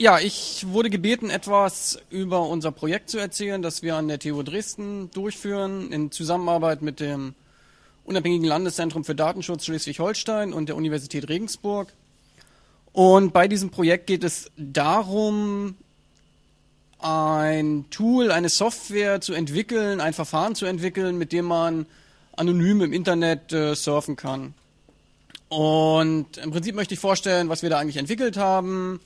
Ja, ich wurde gebeten, etwas über unser Projekt zu erzählen, das wir an der TU Dresden durchführen, in Zusammenarbeit mit dem Unabhängigen Landeszentrum für Datenschutz Schleswig-Holstein und der Universität Regensburg. Und bei diesem Projekt geht es darum, ein Tool, eine Software zu entwickeln, ein Verfahren zu entwickeln, mit dem man anonym im Internet äh, surfen kann. Und im Prinzip möchte ich vorstellen, was wir da eigentlich entwickelt haben,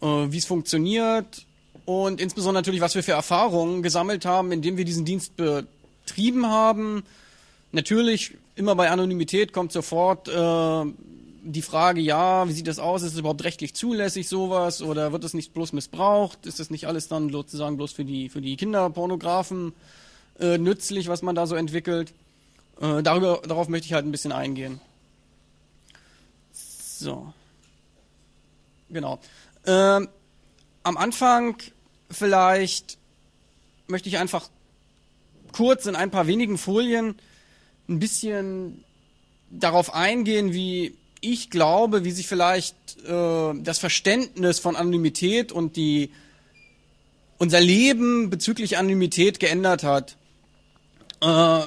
äh, wie es funktioniert und insbesondere natürlich, was wir für Erfahrungen gesammelt haben, indem wir diesen Dienst betrieben haben. Natürlich, immer bei Anonymität kommt sofort äh, die Frage, ja, wie sieht das aus? Ist es überhaupt rechtlich zulässig, sowas? Oder wird es nicht bloß missbraucht? Ist das nicht alles dann sozusagen bloß für die, für die Kinderpornografen äh, nützlich, was man da so entwickelt? Äh, darüber, darauf möchte ich halt ein bisschen eingehen. So. Genau. Ähm, am Anfang vielleicht möchte ich einfach kurz in ein paar wenigen Folien ein bisschen darauf eingehen, wie ich glaube, wie sich vielleicht äh, das Verständnis von Anonymität und die unser Leben bezüglich Anonymität geändert hat. Äh,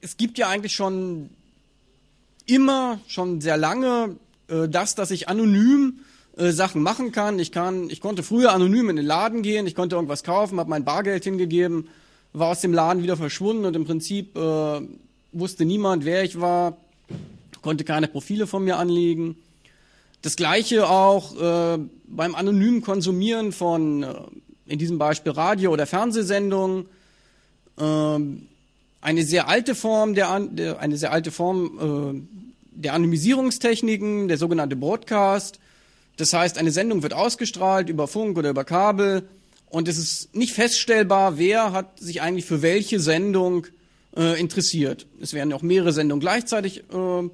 es gibt ja eigentlich schon immer, schon sehr lange, äh, das, dass ich anonym äh, Sachen machen kann. Ich kann, ich konnte früher anonym in den Laden gehen, ich konnte irgendwas kaufen, habe mein Bargeld hingegeben, war aus dem Laden wieder verschwunden und im Prinzip äh, wusste niemand, wer ich war, konnte keine Profile von mir anlegen. Das gleiche auch äh, beim anonymen Konsumieren von, äh, in diesem Beispiel Radio- oder Fernsehsendungen. Äh, eine sehr alte Form der, der eine sehr alte Form der Anonymisierungstechniken, der sogenannte Broadcast. Das heißt, eine Sendung wird ausgestrahlt über Funk oder über Kabel und es ist nicht feststellbar, wer hat sich eigentlich für welche Sendung äh, interessiert. Es werden auch mehrere Sendungen gleichzeitig äh,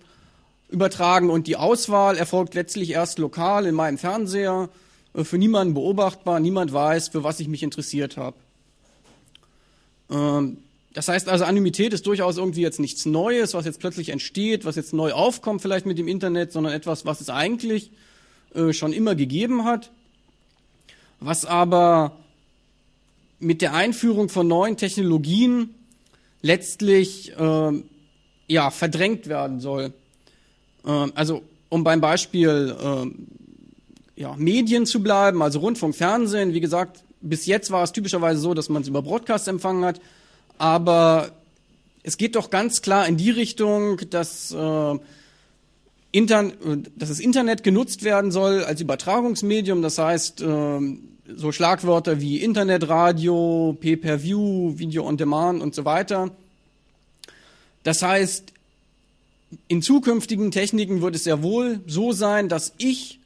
übertragen und die Auswahl erfolgt letztlich erst lokal in meinem Fernseher, äh, für niemanden beobachtbar, niemand weiß, für was ich mich interessiert habe. Ähm, das heißt also, Anonymität ist durchaus irgendwie jetzt nichts Neues, was jetzt plötzlich entsteht, was jetzt neu aufkommt vielleicht mit dem Internet, sondern etwas, was es eigentlich äh, schon immer gegeben hat, was aber mit der Einführung von neuen Technologien letztlich äh, ja verdrängt werden soll. Äh, also um beim Beispiel äh, ja, Medien zu bleiben, also Rundfunk, Fernsehen, wie gesagt, bis jetzt war es typischerweise so, dass man es über Broadcast empfangen hat aber es geht doch ganz klar in die Richtung, dass, äh, Intern dass das Internet genutzt werden soll als Übertragungsmedium. Das heißt, äh, so Schlagwörter wie Internetradio, Pay-per-View, Video on Demand und so weiter. Das heißt, in zukünftigen Techniken wird es sehr wohl so sein, dass ich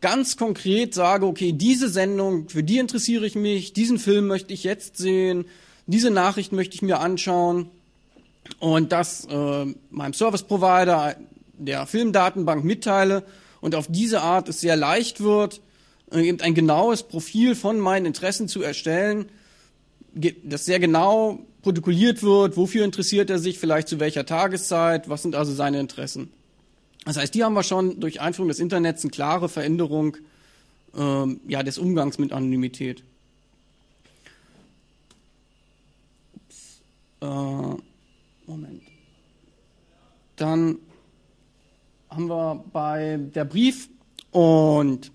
ganz konkret sage, okay, diese Sendung, für die interessiere ich mich, diesen Film möchte ich jetzt sehen, diese Nachricht möchte ich mir anschauen und das äh, meinem Service Provider der Filmdatenbank mitteile und auf diese Art es sehr leicht wird, äh, eben ein genaues Profil von meinen Interessen zu erstellen, das sehr genau protokolliert wird, wofür interessiert er sich, vielleicht zu welcher Tageszeit, was sind also seine Interessen. Das heißt, die haben wir schon durch Einführung des Internets eine klare Veränderung ähm, ja, des Umgangs mit Anonymität. Äh, Moment. Dann haben wir bei der Brief und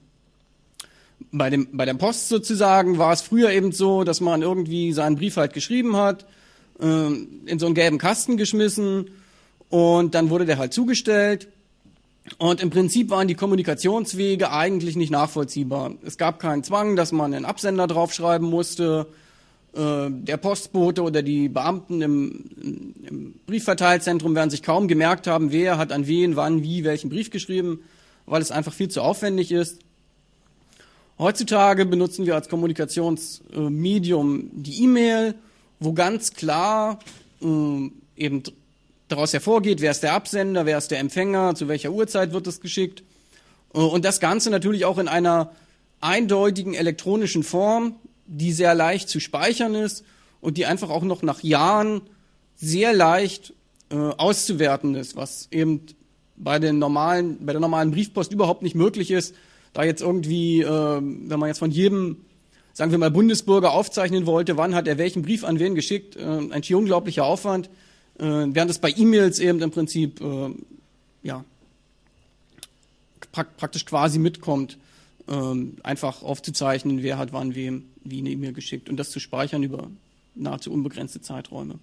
bei, dem, bei der Post sozusagen war es früher eben so, dass man irgendwie seinen Brief halt geschrieben hat, äh, in so einen gelben Kasten geschmissen und dann wurde der halt zugestellt. Und im Prinzip waren die Kommunikationswege eigentlich nicht nachvollziehbar. Es gab keinen Zwang, dass man einen Absender draufschreiben musste. Äh, der Postbote oder die Beamten im, im Briefverteilzentrum werden sich kaum gemerkt haben, wer hat an wen, wann, wie, welchen Brief geschrieben, weil es einfach viel zu aufwendig ist. Heutzutage benutzen wir als Kommunikationsmedium die E-Mail, wo ganz klar äh, eben daraus hervorgeht, wer ist der Absender, wer ist der Empfänger, zu welcher Uhrzeit wird es geschickt. Äh, und das Ganze natürlich auch in einer eindeutigen elektronischen Form, die sehr leicht zu speichern ist und die einfach auch noch nach Jahren sehr leicht äh, auszuwerten ist, was eben bei den normalen, bei der normalen Briefpost überhaupt nicht möglich ist, da jetzt irgendwie, äh, wenn man jetzt von jedem, sagen wir mal, Bundesbürger aufzeichnen wollte, wann hat er welchen Brief an wen geschickt, äh, ein unglaublicher Aufwand, äh, während es bei E-Mails eben im Prinzip, äh, ja, prak praktisch quasi mitkommt, äh, einfach aufzuzeichnen, wer hat wann wem wie eine E-Mail geschickt und das zu speichern über nahezu unbegrenzte Zeiträume.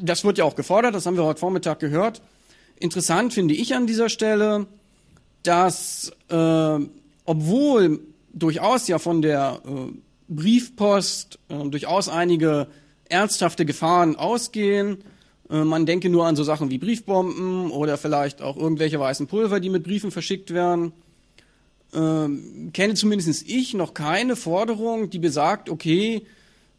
Das wird ja auch gefordert, das haben wir heute Vormittag gehört. Interessant finde ich an dieser Stelle, dass äh, obwohl durchaus ja von der äh, Briefpost äh, durchaus einige ernsthafte Gefahren ausgehen, äh, man denke nur an so Sachen wie Briefbomben oder vielleicht auch irgendwelche weißen Pulver, die mit Briefen verschickt werden, äh, kenne zumindest ich noch keine Forderung, die besagt, okay,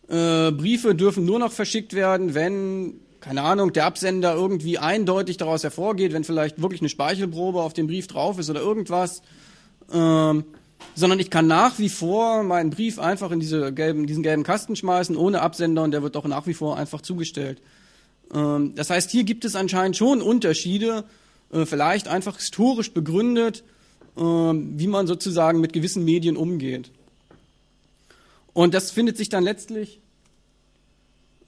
äh, Briefe dürfen nur noch verschickt werden, wenn keine Ahnung, der Absender irgendwie eindeutig daraus hervorgeht, wenn vielleicht wirklich eine Speichelprobe auf dem Brief drauf ist oder irgendwas, ähm, sondern ich kann nach wie vor meinen Brief einfach in diese gelben, diesen gelben Kasten schmeißen, ohne Absender und der wird auch nach wie vor einfach zugestellt. Ähm, das heißt, hier gibt es anscheinend schon Unterschiede, äh, vielleicht einfach historisch begründet, wie man sozusagen mit gewissen Medien umgeht. Und das findet sich dann letztlich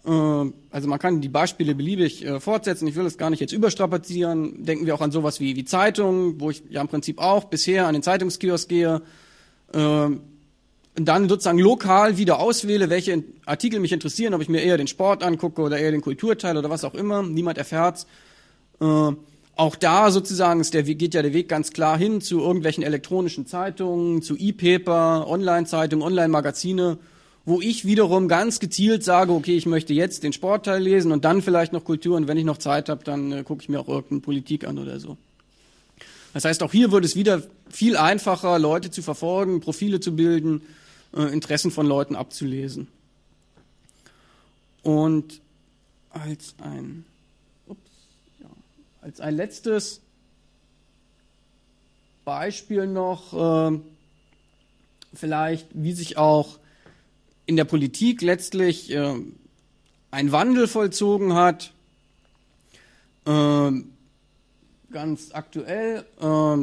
äh, also man kann die Beispiele beliebig äh, fortsetzen. Ich will das gar nicht jetzt überstrapazieren. Denken wir auch an sowas wie, wie Zeitungen, wo ich ja im Prinzip auch bisher an den Zeitungskiosk gehe, äh, und dann sozusagen lokal wieder auswähle, welche Artikel mich interessieren, ob ich mir eher den Sport angucke oder eher den Kulturteil oder was auch immer. Niemand erfährt's. Auch da sozusagen ist der, geht ja der Weg ganz klar hin zu irgendwelchen elektronischen Zeitungen, zu E-Paper, Online-Zeitungen, Online-Magazine wo ich wiederum ganz gezielt sage, okay, ich möchte jetzt den Sportteil lesen und dann vielleicht noch Kultur und wenn ich noch Zeit habe, dann äh, gucke ich mir auch irgendeine Politik an oder so. Das heißt, auch hier wird es wieder viel einfacher, Leute zu verfolgen, Profile zu bilden, äh, Interessen von Leuten abzulesen. Und als ein, als ein letztes Beispiel noch, äh, vielleicht, wie sich auch in der Politik letztlich äh, ein Wandel vollzogen hat. Äh, ganz aktuell äh,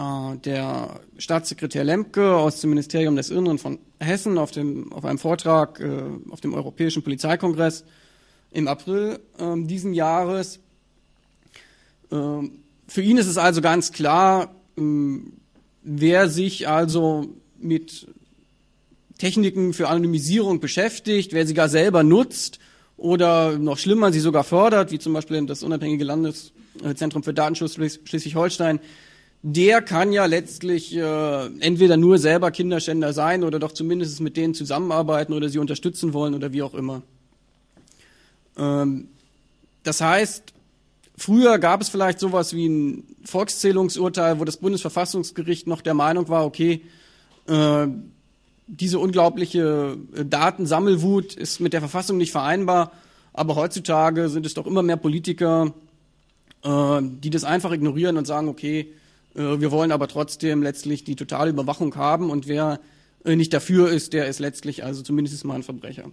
äh, der Staatssekretär Lemke aus dem Ministerium des Inneren von Hessen auf, dem, auf einem Vortrag äh, auf dem Europäischen Polizeikongress im April diesen Jahres. Äh, für ihn ist es also ganz klar, äh, wer sich also mit Techniken für Anonymisierung beschäftigt, wer sie gar selber nutzt oder noch schlimmer, sie sogar fördert, wie zum Beispiel das unabhängige Landeszentrum für Datenschutz Schleswig-Holstein, der kann ja letztlich äh, entweder nur selber Kinderschänder sein oder doch zumindest mit denen zusammenarbeiten oder sie unterstützen wollen oder wie auch immer. Ähm, das heißt, früher gab es vielleicht sowas wie ein Volkszählungsurteil, wo das Bundesverfassungsgericht noch der Meinung war, okay, äh, diese unglaubliche äh, Datensammelwut ist mit der Verfassung nicht vereinbar. Aber heutzutage sind es doch immer mehr Politiker, äh, die das einfach ignorieren und sagen, okay, äh, wir wollen aber trotzdem letztlich die totale Überwachung haben und wer äh, nicht dafür ist, der ist letztlich also zumindest mal ein Verbrecher.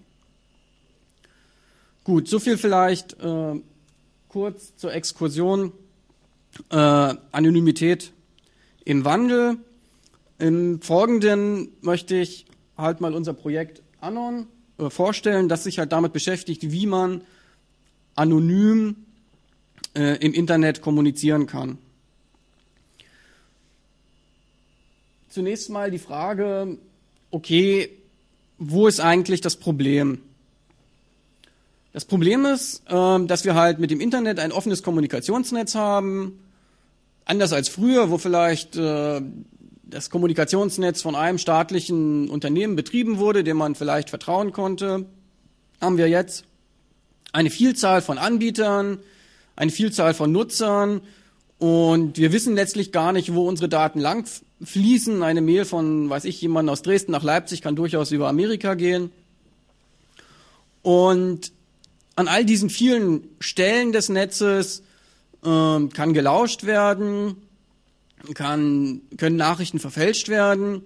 Gut, so viel vielleicht äh, kurz zur Exkursion. Äh, Anonymität im Wandel. Im Folgenden möchte ich halt mal unser Projekt Anon äh, vorstellen, das sich halt damit beschäftigt, wie man anonym äh, im Internet kommunizieren kann. Zunächst mal die Frage, okay, wo ist eigentlich das Problem? Das Problem ist, äh, dass wir halt mit dem Internet ein offenes Kommunikationsnetz haben, anders als früher, wo vielleicht äh, das Kommunikationsnetz von einem staatlichen Unternehmen betrieben wurde, dem man vielleicht vertrauen konnte, haben wir jetzt eine Vielzahl von Anbietern, eine Vielzahl von Nutzern und wir wissen letztlich gar nicht, wo unsere Daten lang fließen. Eine Mail von, weiß ich, jemand aus Dresden nach Leipzig kann durchaus über Amerika gehen. Und an all diesen vielen Stellen des Netzes äh, kann gelauscht werden, kann, können Nachrichten verfälscht werden.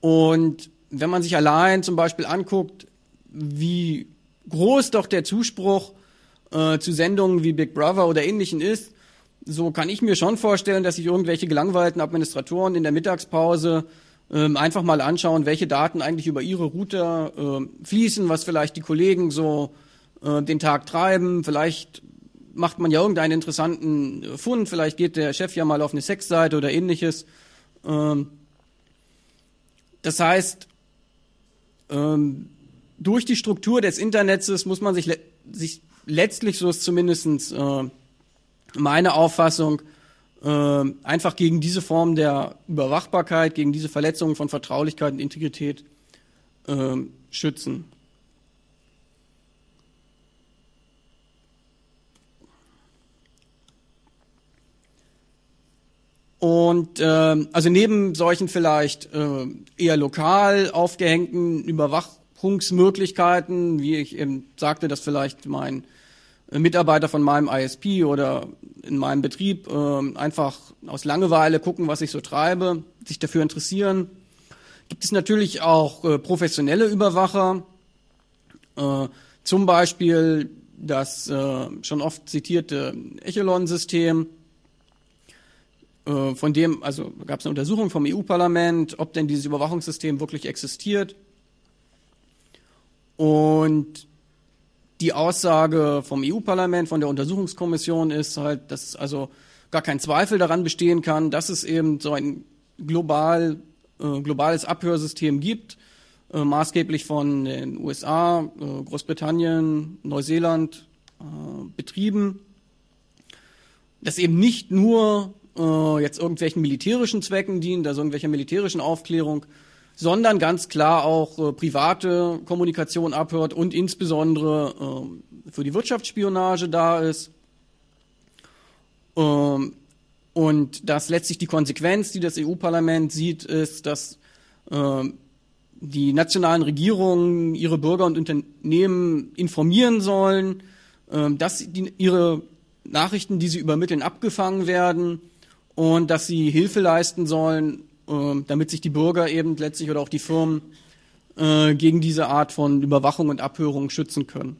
Und wenn man sich allein zum Beispiel anguckt, wie groß doch der Zuspruch äh, zu Sendungen wie Big Brother oder ähnlichen ist, so kann ich mir schon vorstellen, dass sich irgendwelche gelangweilten Administratoren in der Mittagspause ähm, einfach mal anschauen, welche Daten eigentlich über ihre Router äh, fließen, was vielleicht die Kollegen so äh, den Tag treiben. Vielleicht macht man ja irgendeinen interessanten äh, Fund, vielleicht geht der Chef ja mal auf eine Sexseite oder ähnliches. Ähm, das heißt, ähm, durch die Struktur des Internets muss man sich, sich letztlich, so ist zumindestens äh, meine Auffassung, einfach gegen diese Form der Überwachbarkeit, gegen diese Verletzungen von Vertraulichkeit und Integrität schützen. Und äh, also neben solchen vielleicht äh, eher lokal aufgehängten Überwachungsmöglichkeiten, wie ich eben sagte, dass vielleicht mein äh, Mitarbeiter von meinem ISP oder in meinem Betrieb äh, einfach aus Langeweile gucken, was ich so treibe, sich dafür interessieren. Gibt es natürlich auch äh, professionelle Überwacher, äh, zum Beispiel das äh, schon oft zitierte Echelon-System, von dem, also gab es eine Untersuchung vom EU-Parlament, ob denn dieses Überwachungssystem wirklich existiert. Und die Aussage vom EU-Parlament, von der Untersuchungskommission ist halt, dass also gar kein Zweifel daran bestehen kann, dass es eben so ein global, äh, globales Abhörsystem gibt, äh, maßgeblich von den USA, äh, Großbritannien, Neuseeland äh, betrieben, das eben nicht nur äh, jetzt irgendwelchen militärischen Zwecken dient, also irgendwelcher militärischen Aufklärung, sondern ganz klar auch äh, private Kommunikation abhört und insbesondere äh, für die Wirtschaftsspionage da ist. Ähm, und dass letztlich die Konsequenz, die das EU-Parlament sieht, ist, dass äh, die nationalen Regierungen ihre Bürger und Unternehmen informieren sollen, äh, dass die, ihre Nachrichten, die sie übermitteln, abgefangen werden und dass sie Hilfe leisten sollen, äh, damit sich die Bürger eben letztlich oder auch die Firmen äh, gegen diese Art von Überwachung und Abhörung schützen können.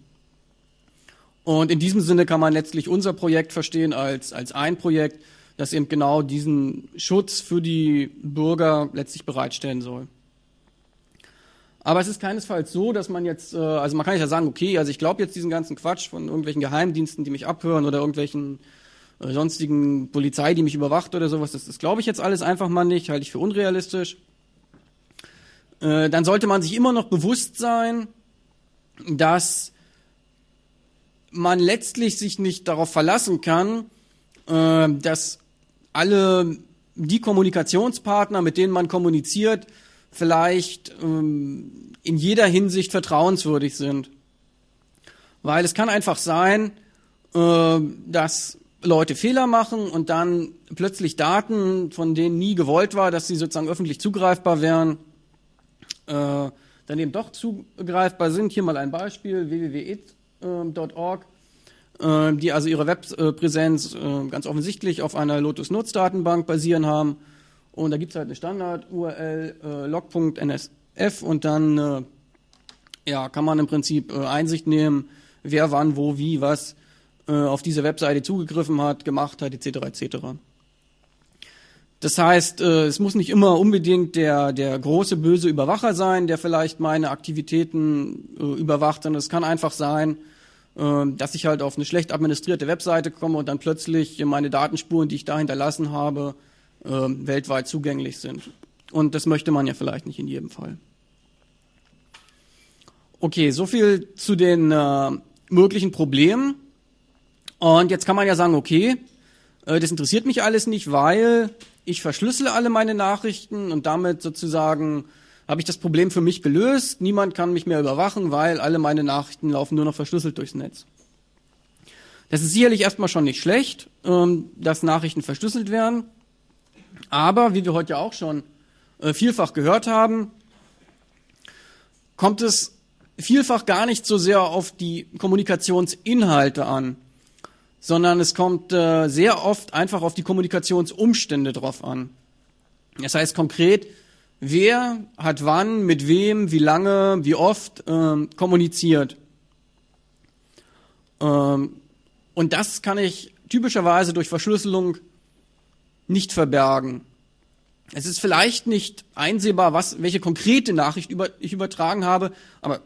Und in diesem Sinne kann man letztlich unser Projekt verstehen als, als ein Projekt, das eben genau diesen Schutz für die Bürger letztlich bereitstellen soll. Aber es ist keinesfalls so, dass man jetzt, äh, also man kann ja sagen, okay, also ich glaube jetzt diesen ganzen Quatsch von irgendwelchen Geheimdiensten, die mich abhören oder irgendwelchen sonstigen Polizei, die mich überwacht oder sowas. Das, das glaube ich jetzt alles einfach mal nicht, halte ich für unrealistisch. Äh, dann sollte man sich immer noch bewusst sein, dass man letztlich sich nicht darauf verlassen kann, äh, dass alle die Kommunikationspartner, mit denen man kommuniziert, vielleicht ähm, in jeder Hinsicht vertrauenswürdig sind. Weil es kann einfach sein, äh, dass Leute Fehler machen und dann plötzlich Daten, von denen nie gewollt war, dass sie sozusagen öffentlich zugreifbar wären, äh, dann eben doch zugreifbar sind. Hier mal ein Beispiel, www.it.org, äh, die also ihre Webpräsenz äh, ganz offensichtlich auf einer Lotus-Nutz-Datenbank basieren haben. Und da gibt es halt eine Standard-URL, äh, log.nsf und dann äh, ja, kann man im Prinzip äh, Einsicht nehmen, wer wann, wo, wie, was auf diese Webseite zugegriffen hat, gemacht hat, etc. etc. Das heißt, äh, es muss nicht immer unbedingt der, der große böse Überwacher sein, der vielleicht meine Aktivitäten äh, überwacht, sondern es kann einfach sein, äh, dass ich halt auf eine schlecht administrierte Webseite komme und dann plötzlich meine Datenspuren, die ich da hinterlassen habe, äh, weltweit zugänglich sind. Und das möchte man ja vielleicht nicht in jedem Fall. Okay, so viel zu den äh, möglichen Problemen. Und jetzt kann man ja sagen, okay, äh, das interessiert mich alles nicht, weil ich verschlüssele alle meine Nachrichten und damit sozusagen habe ich das Problem für mich gelöst. Niemand kann mich mehr überwachen, weil alle meine Nachrichten laufen nur noch verschlüsselt durchs Netz. Das ist sicherlich erstmal schon nicht schlecht, ähm, dass Nachrichten verschlüsselt werden. Aber, wie wir heute ja auch schon äh, vielfach gehört haben, kommt es vielfach gar nicht so sehr auf die Kommunikationsinhalte an, sondern es kommt äh, sehr oft einfach auf die Kommunikationsumstände drauf an. Das heißt konkret, wer hat wann, mit wem, wie lange, wie oft ähm, kommuniziert. Ähm, Und das kann ich typischerweise durch Verschlüsselung nicht verbergen. Es ist vielleicht nicht einsehbar, was, welche konkrete Nachricht über, ich übertragen habe, aber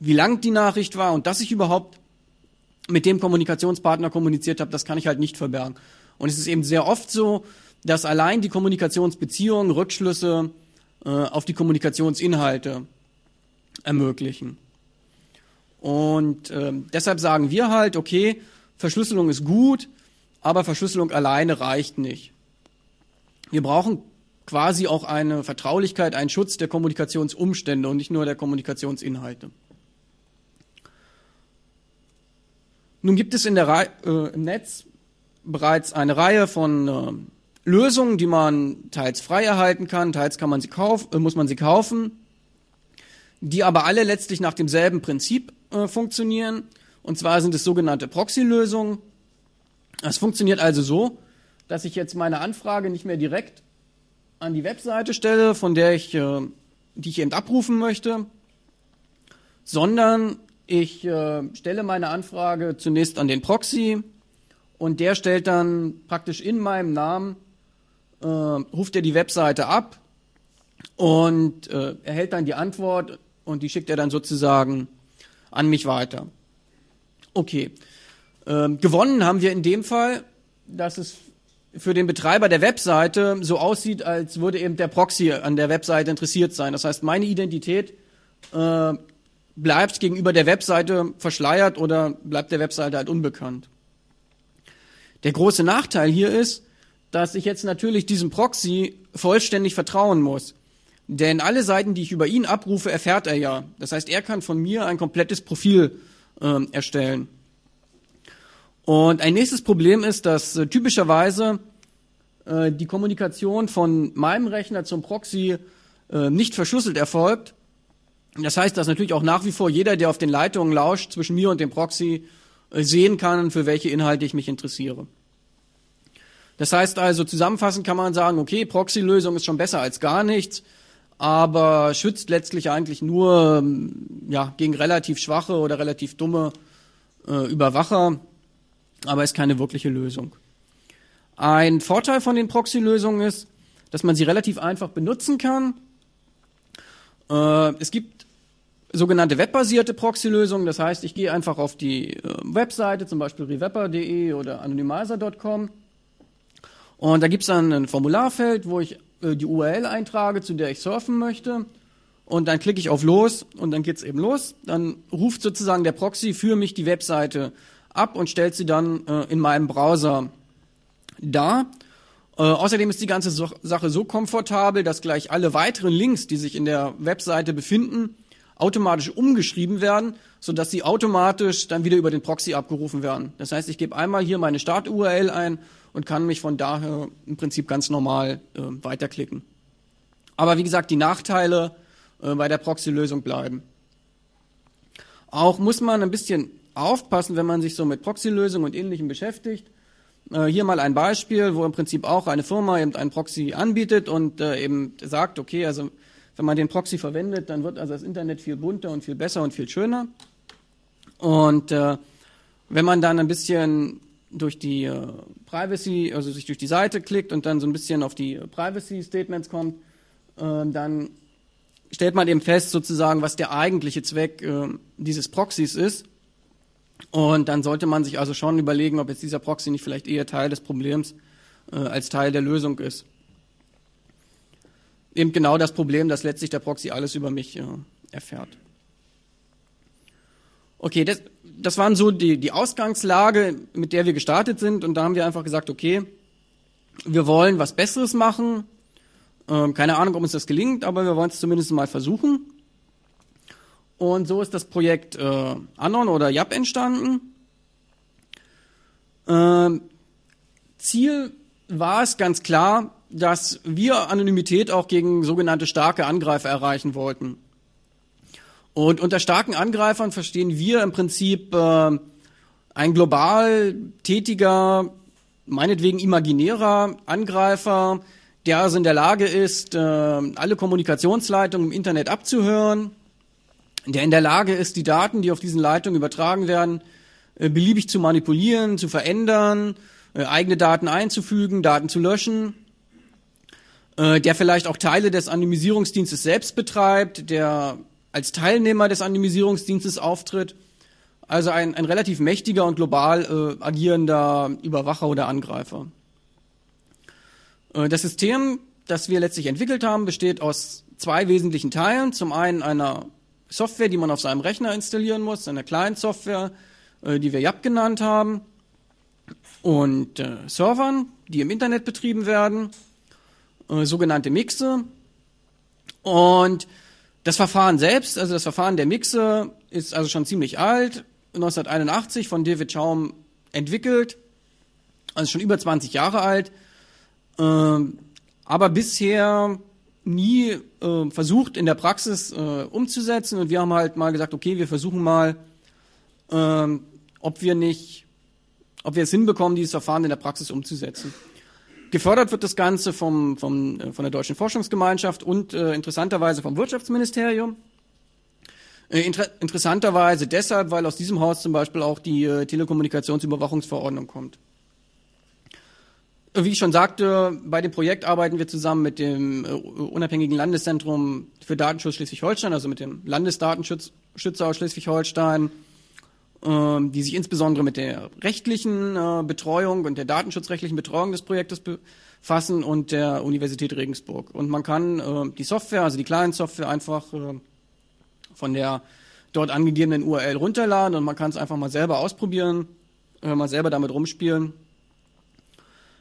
wie lang die Nachricht war und dass ich überhaupt mit dem Kommunikationspartner kommuniziert habe, das kann ich halt nicht verbergen. Und es ist eben sehr oft so, dass allein die Kommunikationsbeziehungen Rückschlüsse äh, auf die Kommunikationsinhalte ermöglichen. Und äh, deshalb sagen wir halt, okay, Verschlüsselung ist gut, aber Verschlüsselung alleine reicht nicht. Wir brauchen quasi auch eine Vertraulichkeit, einen Schutz der Kommunikationsumstände und nicht nur der Kommunikationsinhalte. Nun gibt es in der Re äh, im Netz bereits eine Reihe von äh, Lösungen, die man teils frei erhalten kann, teils kann man sie kauf, äh, muss man sie kaufen, die aber alle letztlich nach demselben Prinzip äh, funktionieren. Und zwar sind es sogenannte Proxy-Lösungen. Das funktioniert also so, dass ich jetzt meine Anfrage nicht mehr direkt an die Webseite stelle, von der ich, äh, die ich eben abrufen möchte, sondern ich äh, stelle meine Anfrage zunächst an den Proxy und der stellt dann praktisch in meinem Namen, äh, ruft er die Webseite ab und äh, erhält dann die Antwort und die schickt er dann sozusagen an mich weiter. Okay. Ähm, gewonnen haben wir in dem Fall, dass es für den Betreiber der Webseite so aussieht, als würde eben der Proxy an der Webseite interessiert sein. Das heißt, meine Identität äh, bleibt gegenüber der Webseite verschleiert oder bleibt der Webseite halt unbekannt. Der große Nachteil hier ist, dass ich jetzt natürlich diesem Proxy vollständig vertrauen muss. Denn alle Seiten, die ich über ihn abrufe, erfährt er ja. Das heißt, er kann von mir ein komplettes Profil äh, erstellen. Und ein nächstes Problem ist, dass äh, typischerweise äh, die Kommunikation von meinem Rechner zum Proxy äh, nicht verschlüsselt erfolgt, das heißt, dass natürlich auch nach wie vor jeder, der auf den Leitungen lauscht, zwischen mir und dem Proxy äh, sehen kann, für welche Inhalte ich mich interessiere. Das heißt also, zusammenfassend kann man sagen, okay, Proxy-Lösung ist schon besser als gar nichts, aber schützt letztlich eigentlich nur ähm, ja, gegen relativ schwache oder relativ dumme äh, Überwacher, aber ist keine wirkliche Lösung. Ein Vorteil von den Proxy-Lösungen ist, dass man sie relativ einfach benutzen kann. Äh, es gibt sogenannte webbasierte Proxy-Lösungen. Das heißt, ich gehe einfach auf die äh, Webseite, zum Beispiel rewepper.de oder anonymizer.com. Und da gibt es dann ein Formularfeld, wo ich äh, die URL eintrage, zu der ich surfen möchte. Und dann klicke ich auf Los und dann geht's eben los. Dann ruft sozusagen der Proxy für mich die Webseite ab und stellt sie dann äh, in meinem Browser dar. Äh, außerdem ist die ganze so Sache so komfortabel, dass gleich alle weiteren Links, die sich in der Webseite befinden, automatisch umgeschrieben werden, sodass sie automatisch dann wieder über den Proxy abgerufen werden. Das heißt, ich gebe einmal hier meine Start-URL ein und kann mich von daher im Prinzip ganz normal äh, weiterklicken. Aber wie gesagt, die Nachteile äh, bei der Proxy-Lösung bleiben. Auch muss man ein bisschen aufpassen, wenn man sich so mit Proxy-Lösungen und Ähnlichem beschäftigt. Äh, hier mal ein Beispiel, wo im Prinzip auch eine Firma eben einen Proxy anbietet und äh, eben sagt, okay, also wenn man den Proxy verwendet, dann wird also das Internet viel bunter und viel besser und viel schöner. Und äh, wenn man dann ein bisschen durch die äh, Privacy, also sich durch die Seite klickt und dann so ein bisschen auf die Privacy Statements kommt, äh, dann stellt man eben fest sozusagen, was der eigentliche Zweck äh, dieses Proxys ist. Und dann sollte man sich also schon überlegen, ob jetzt dieser Proxy nicht vielleicht eher Teil des Problems äh, als Teil der Lösung ist eben genau das Problem, dass letztlich der Proxy alles über mich äh, erfährt. Okay, das, das waren so die, die Ausgangslage, mit der wir gestartet sind. Und da haben wir einfach gesagt, okay, wir wollen was Besseres machen. Ähm, keine Ahnung, ob uns das gelingt, aber wir wollen es zumindest mal versuchen. Und so ist das Projekt äh, Anon oder YAP entstanden. Ähm, Ziel war es ganz klar, dass wir Anonymität auch gegen sogenannte starke Angreifer erreichen wollten. Und unter starken Angreifern verstehen wir im Prinzip äh, ein global tätiger, meinetwegen imaginärer Angreifer, der also in der Lage ist, äh, alle Kommunikationsleitungen im Internet abzuhören, der in der Lage ist, die Daten, die auf diesen Leitungen übertragen werden, äh, beliebig zu manipulieren, zu verändern, äh, eigene Daten einzufügen, Daten zu löschen, äh, der vielleicht auch Teile des Anonymisierungsdienstes selbst betreibt, der als Teilnehmer des Anonymisierungsdienstes auftritt. Also ein, ein relativ mächtiger und global äh, agierender Überwacher oder Angreifer. Äh, das System, das wir letztlich entwickelt haben, besteht aus zwei wesentlichen Teilen. Zum einen einer Software, die man auf seinem Rechner installieren muss, eine Client-Software, äh, die wir YAP genannt haben, und äh, Servern, die im Internet betrieben werden, äh, sogenannte Mixe. Und das Verfahren selbst, also das Verfahren der Mixe, ist also schon ziemlich alt, 1981 von David Schaum entwickelt, also schon über 20 Jahre alt, äh, aber bisher nie äh, versucht in der Praxis äh, umzusetzen und wir haben halt mal gesagt, okay, wir versuchen mal, äh, ob wir nicht, ob wir es hinbekommen, dieses Verfahren in der Praxis umzusetzen. Gefördert wird das Ganze vom, vom, äh, von der Deutschen Forschungsgemeinschaft und äh, interessanterweise vom Wirtschaftsministerium. Äh, inter interessanterweise deshalb, weil aus diesem Haus zum Beispiel auch die äh, Telekommunikationsüberwachungsverordnung kommt. Wie ich schon sagte, bei dem Projekt arbeiten wir zusammen mit dem äh, unabhängigen Landeszentrum für Datenschutz Schleswig-Holstein, also mit dem Landesdatenschützer aus Schleswig-Holstein, äh, die sich insbesondere mit der rechtlichen äh, Betreuung und der datenschutzrechtlichen Betreuung des Projektes befassen und der Universität Regensburg. Und man kann äh, die Software, also die Client-Software, einfach äh, von der dort angegebenen URL runterladen und man kann es einfach mal selber ausprobieren, mal selber damit rumspielen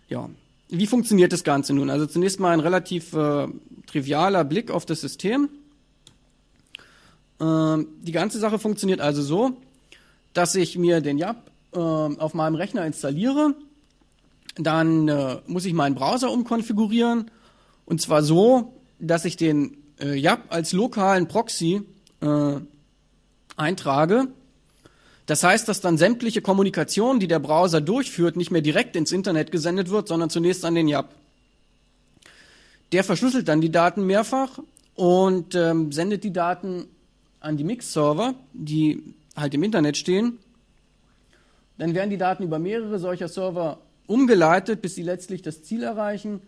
ja, wie funktioniert das Ganze nun? Also zunächst mal ein relativ trivialer Blick auf das System. Ähm, die ganze Sache funktioniert also so, dass ich mir den YAP äh, auf meinem Rechner installiere. Dann äh, muss ich meinen Browser umkonfigurieren. Und zwar so, dass ich den äh, YAP als lokalen Proxy äh, eintrage das heißt, dass dann sämtliche Kommunikation, die der Browser durchführt, nicht mehr direkt ins Internet gesendet wird, sondern zunächst an den YAP. Der verschlüsselt dann die Daten mehrfach und ähm, sendet die Daten an die Mix-Server, die halt im Internet stehen. Dann werden die Daten über mehrere solcher Server umgeleitet, bis sie letztlich das Ziel erreichen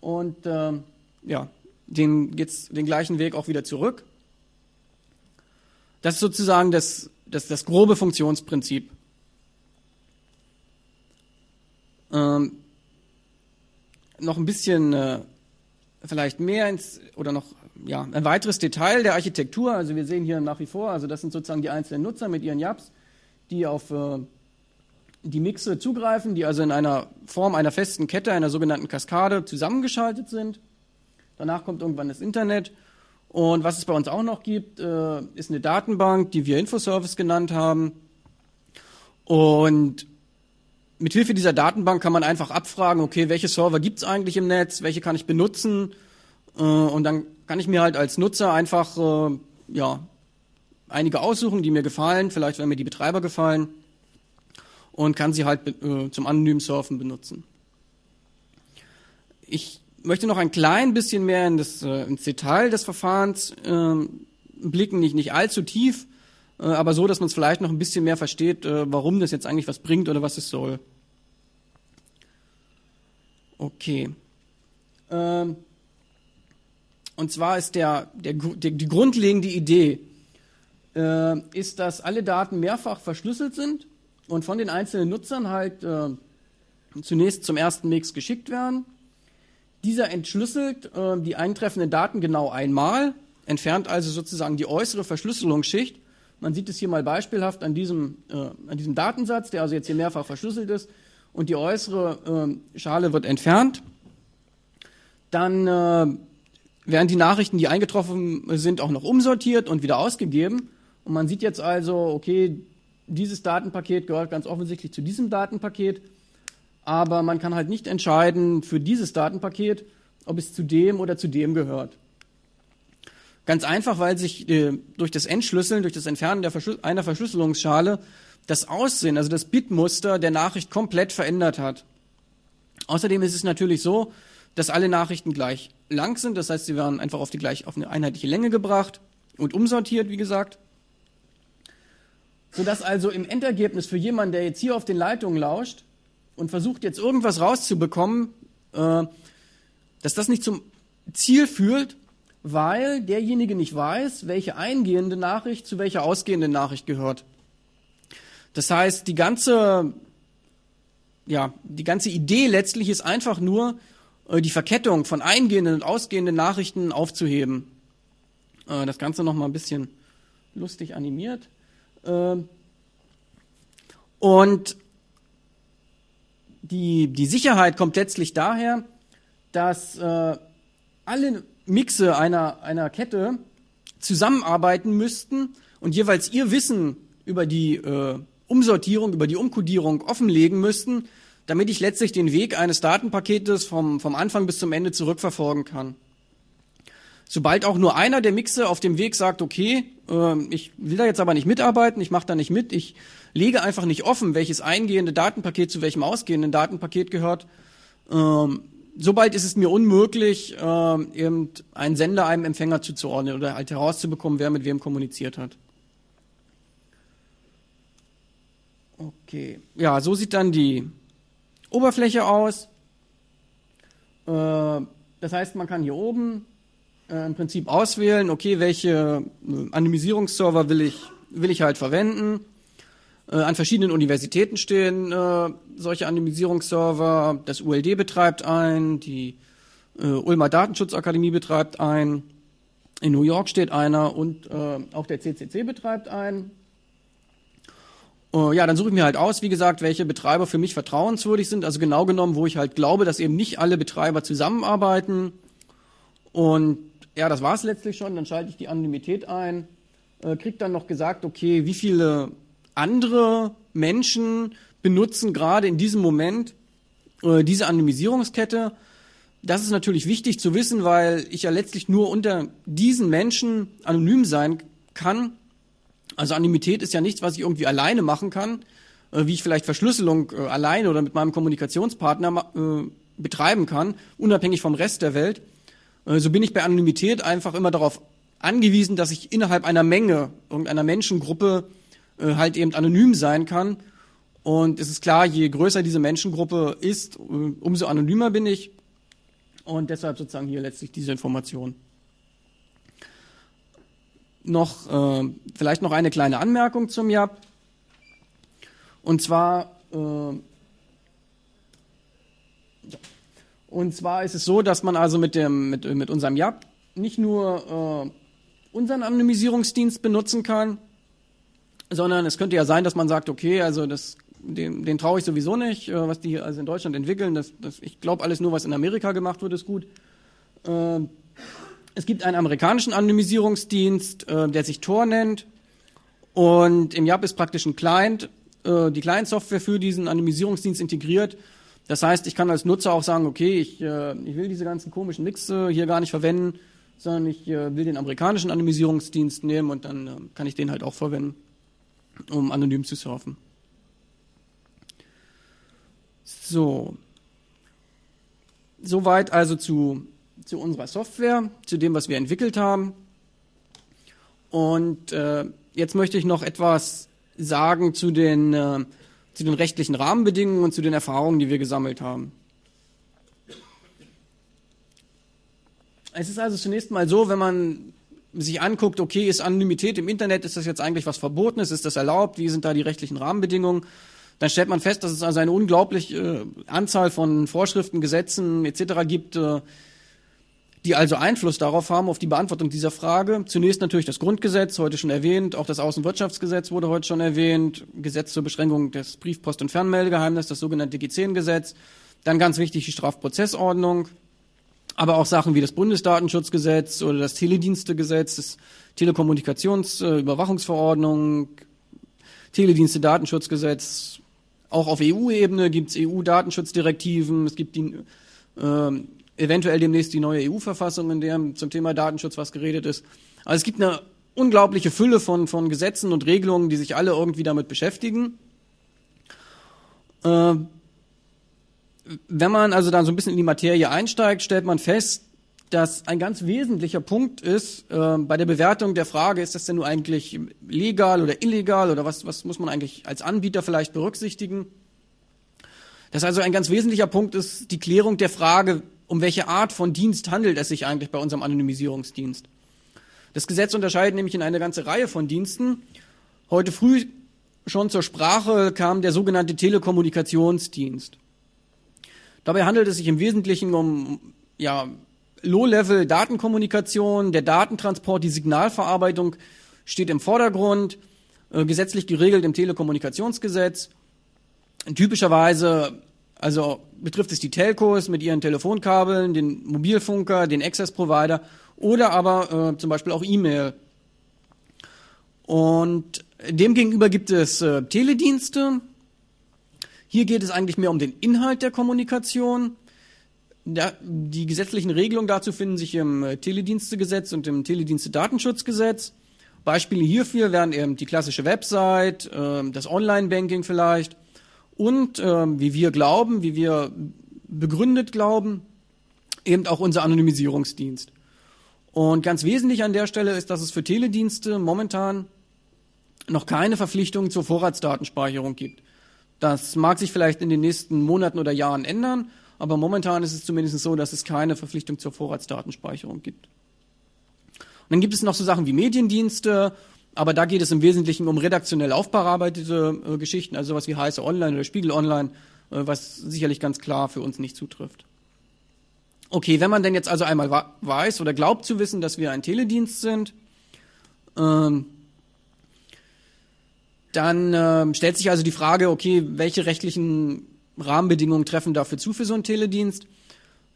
und ähm, ja, den geht's den gleichen Weg auch wieder zurück. Das ist sozusagen das das, das grobe Funktionsprinzip. Ähm, noch ein bisschen äh, vielleicht mehr ins, oder noch ja, ein weiteres Detail der Architektur. Also wir sehen hier nach wie vor, also das sind sozusagen die einzelnen Nutzer mit ihren Jabs, die auf äh, die Mixe zugreifen, die also in einer Form einer festen Kette, einer sogenannten Kaskade zusammengeschaltet sind. Danach kommt irgendwann das Internet und was es bei uns auch noch gibt, äh, ist eine Datenbank, die wir Infoservice genannt haben. Und mit Hilfe dieser Datenbank kann man einfach abfragen, okay, welche Server gibt es eigentlich im Netz, welche kann ich benutzen. Äh, und dann kann ich mir halt als Nutzer einfach äh, ja, einige aussuchen, die mir gefallen, vielleicht werden mir die Betreiber gefallen und kann sie halt äh, zum anonymen Surfen benutzen. Ich möchte noch ein klein bisschen mehr in das, ins Detail des Verfahrens äh, blicken, nicht, nicht allzu tief, aber so, dass man es vielleicht noch ein bisschen mehr versteht, warum das jetzt eigentlich was bringt oder was es soll. Okay. Ähm, und zwar ist der, der, der, die grundlegende Idee, äh, ist, dass alle Daten mehrfach verschlüsselt sind und von den einzelnen Nutzern halt äh, zunächst zum ersten Mix geschickt werden dieser entschlüsselt äh, die eintreffenden Daten genau einmal, entfernt also sozusagen die äußere Verschlüsselungsschicht. Man sieht es hier mal beispielhaft an diesem, äh, an diesem Datensatz, der also jetzt hier mehrfach verschlüsselt ist, und die äußere äh, Schale wird entfernt. Dann äh, werden die Nachrichten, die eingetroffen sind, auch noch umsortiert und wieder ausgegeben. Und man sieht jetzt also, okay, dieses Datenpaket gehört ganz offensichtlich zu diesem Datenpaket aber man kann halt nicht entscheiden für dieses Datenpaket, ob es zu dem oder zu dem gehört. Ganz einfach, weil sich äh, durch das Entschlüsseln, durch das Entfernen Verschlüs einer Verschlüsselungsschale das Aussehen, also das Bitmuster der Nachricht komplett verändert hat. Außerdem ist es natürlich so, dass alle Nachrichten gleich lang sind, das heißt, sie werden einfach auf die gleich auf eine einheitliche Länge gebracht und umsortiert, wie gesagt. Sodass also im Endergebnis für jemanden, der jetzt hier auf den Leitungen lauscht und versucht jetzt irgendwas rauszubekommen, äh, dass das nicht zum Ziel führt, weil derjenige nicht weiß, welche eingehende Nachricht zu welcher ausgehenden Nachricht gehört. Das heißt, die ganze, ja, die ganze Idee letztlich ist einfach nur, die Verkettung von eingehenden und ausgehenden Nachrichten aufzuheben. Äh, das Ganze noch mal ein bisschen lustig animiert. Äh, und die, die Sicherheit kommt letztlich daher, dass alle Mixe einer, einer Kette zusammenarbeiten müssten und jeweils ihr Wissen über die äh, Umsortierung, über die Umkodierung offenlegen müssten, damit ich letztlich den Weg eines Datenpaketes vom, vom Anfang bis zum Ende zurückverfolgen kann. Sobald auch nur einer der Mixe auf dem Weg sagt, okay, äh, ich will da jetzt aber nicht mitarbeiten, ich mache da nicht mit, ich lege einfach nicht offen, welches eingehende Datenpaket zu welchem ausgehenden Datenpaket gehört, ähm, sobald ist es mir unmöglich, äh, eben einen Sender einem Empfänger zuzuordnen oder halt herauszubekommen, wer mit wem kommuniziert hat. Okay, ja, so sieht dann die Oberfläche aus. Äh, das heißt, man kann hier oben äh, im Prinzip auswählen, okay, welche äh, Anonymisierungsserver will ich, will ich halt verwenden. An verschiedenen Universitäten stehen solche Anonymisierungsserver. Das ULD betreibt einen, die Ulmer Datenschutzakademie betreibt einen, in New York steht einer und auch der CCC betreibt einen. Uh, ja, dann suche ich mir halt aus, wie gesagt, welche Betreiber für mich vertrauenswürdig sind. Also genau genommen, wo ich halt glaube, dass eben nicht alle Betreiber zusammenarbeiten. Und ja, das war es letztlich schon. Dann schalte ich die Anonymität ein, äh, krieg dann noch gesagt, okay, wie viele andere Menschen benutzen gerade in diesem Moment äh, diese Anonymisierungskette. Das ist natürlich wichtig zu wissen, weil ich ja letztlich nur unter diesen Menschen anonym sein kann. Also Anonymität ist ja nichts, was ich irgendwie alleine machen kann, äh, wie ich vielleicht Verschlüsselung äh, alleine oder mit meinem Kommunikationspartner äh, betreiben kann, unabhängig vom Rest der Welt. Äh, so bin ich bei Anonymität einfach immer darauf angewiesen, dass ich innerhalb einer Menge, irgendeiner Menschengruppe äh, halt eben anonym sein kann. Und es ist klar, je größer diese Menschengruppe ist, äh, umso anonymer bin ich. Und deshalb sozusagen hier letztlich diese Information. Noch, äh, vielleicht noch eine kleine Anmerkung zum JAP. Und zwar, äh, und zwar ist es so, dass man also mit dem, mit, mit unserem JAP nicht nur äh, unseren Anonymisierungsdienst benutzen kann, sondern es könnte ja sein, dass man sagt, okay, also das, den, den traue ich sowieso nicht, äh, was die also in Deutschland entwickeln. Das, das, ich glaube alles nur, was in Amerika gemacht wird, ist gut. Äh, es gibt einen amerikanischen Anonymisierungsdienst, äh, der sich Tor nennt. Und im JAP ist praktisch ein Client, äh, die Client-Software für diesen Anonymisierungsdienst integriert. Das heißt, ich kann als Nutzer auch sagen, okay, ich, äh, ich will diese ganzen komischen Mixe hier gar nicht verwenden, sondern ich äh, will den amerikanischen Anonymisierungsdienst nehmen und dann äh, kann ich den halt auch verwenden um anonym zu surfen. So. Soweit also zu, zu unserer Software, zu dem, was wir entwickelt haben. Und äh, jetzt möchte ich noch etwas sagen zu den, äh, zu den rechtlichen Rahmenbedingungen und zu den Erfahrungen, die wir gesammelt haben. Es ist also zunächst mal so, wenn man sich anguckt, okay, ist Anonymität im Internet, ist das jetzt eigentlich was Verbotenes, ist das erlaubt, wie sind da die rechtlichen Rahmenbedingungen, dann stellt man fest, dass es also eine unglaubliche äh, Anzahl von Vorschriften, Gesetzen etc. gibt, äh, die also Einfluss darauf haben, auf die Beantwortung dieser Frage. Zunächst natürlich das Grundgesetz, heute schon erwähnt, auch das Außenwirtschaftsgesetz wurde heute schon erwähnt, Gesetz zur Beschränkung des Brief-, Post- und Fernmeldegeheimnisses, das sogenannte G10-Gesetz, dann ganz wichtig die Strafprozessordnung, aber auch Sachen wie das Bundesdatenschutzgesetz oder das Teledienstegesetz, das Telekommunikationsüberwachungsverordnung, Teledienste-Datenschutzgesetz. Auch auf EU-Ebene gibt es EU-Datenschutzdirektiven, es gibt die, äh, eventuell demnächst die neue EU-Verfassung, in der zum Thema Datenschutz was geredet ist. Also es gibt eine unglaubliche Fülle von, von Gesetzen und Regelungen, die sich alle irgendwie damit beschäftigen. Äh, wenn man also dann so ein bisschen in die Materie einsteigt, stellt man fest, dass ein ganz wesentlicher Punkt ist äh, bei der Bewertung der Frage, ist das denn nur eigentlich legal oder illegal oder was, was muss man eigentlich als Anbieter vielleicht berücksichtigen? Dass also ein ganz wesentlicher Punkt ist die Klärung der Frage, um welche Art von Dienst handelt es sich eigentlich bei unserem Anonymisierungsdienst. Das Gesetz unterscheidet nämlich in eine ganze Reihe von Diensten. Heute früh schon zur Sprache kam der sogenannte Telekommunikationsdienst. Dabei handelt es sich im Wesentlichen um ja, Low-Level-Datenkommunikation, der Datentransport, die Signalverarbeitung steht im Vordergrund, äh, gesetzlich geregelt im Telekommunikationsgesetz. Typischerweise, also betrifft es die Telcos mit ihren Telefonkabeln, den Mobilfunker, den Access-Provider oder aber äh, zum Beispiel auch E-Mail. Und demgegenüber gibt es äh, Teledienste. Hier geht es eigentlich mehr um den Inhalt der Kommunikation. Da, die gesetzlichen Regelungen dazu finden sich im äh, Teledienstegesetz und im Teledienste-Datenschutzgesetz. Beispiele hierfür wären eben die klassische Website, äh, das Online-Banking vielleicht und, äh, wie wir glauben, wie wir begründet glauben, eben auch unser Anonymisierungsdienst. Und ganz wesentlich an der Stelle ist, dass es für Teledienste momentan noch keine Verpflichtung zur Vorratsdatenspeicherung gibt. Das mag sich vielleicht in den nächsten Monaten oder Jahren ändern, aber momentan ist es zumindest so, dass es keine Verpflichtung zur Vorratsdatenspeicherung gibt. Und dann gibt es noch so Sachen wie Mediendienste, aber da geht es im Wesentlichen um redaktionell aufbearbeitete äh, Geschichten, also sowas wie Heiße Online oder Spiegel Online, äh, was sicherlich ganz klar für uns nicht zutrifft. Okay, wenn man denn jetzt also einmal weiß oder glaubt zu wissen, dass wir ein Teledienst sind, ähm, dann äh, stellt sich also die Frage, okay, welche rechtlichen Rahmenbedingungen treffen dafür zu für so einen Teledienst.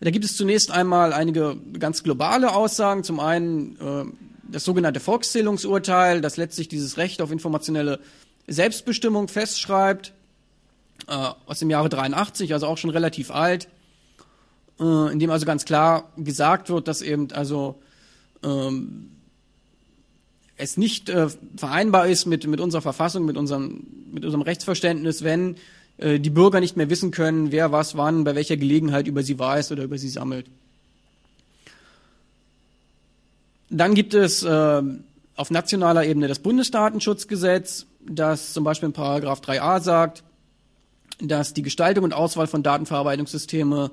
Da gibt es zunächst einmal einige ganz globale Aussagen. Zum einen äh, das sogenannte Volkszählungsurteil, das letztlich dieses Recht auf informationelle Selbstbestimmung festschreibt, äh, aus dem Jahre 83, also auch schon relativ alt, äh, in dem also ganz klar gesagt wird, dass eben also ähm, es nicht äh, vereinbar ist mit, mit unserer Verfassung, mit unserem, mit unserem Rechtsverständnis, wenn äh, die Bürger nicht mehr wissen können, wer was wann, bei welcher Gelegenheit über sie weiß oder über sie sammelt. Dann gibt es äh, auf nationaler Ebene das Bundesdatenschutzgesetz, das zum Beispiel in Paragraph 3a sagt, dass die Gestaltung und Auswahl von Datenverarbeitungssysteme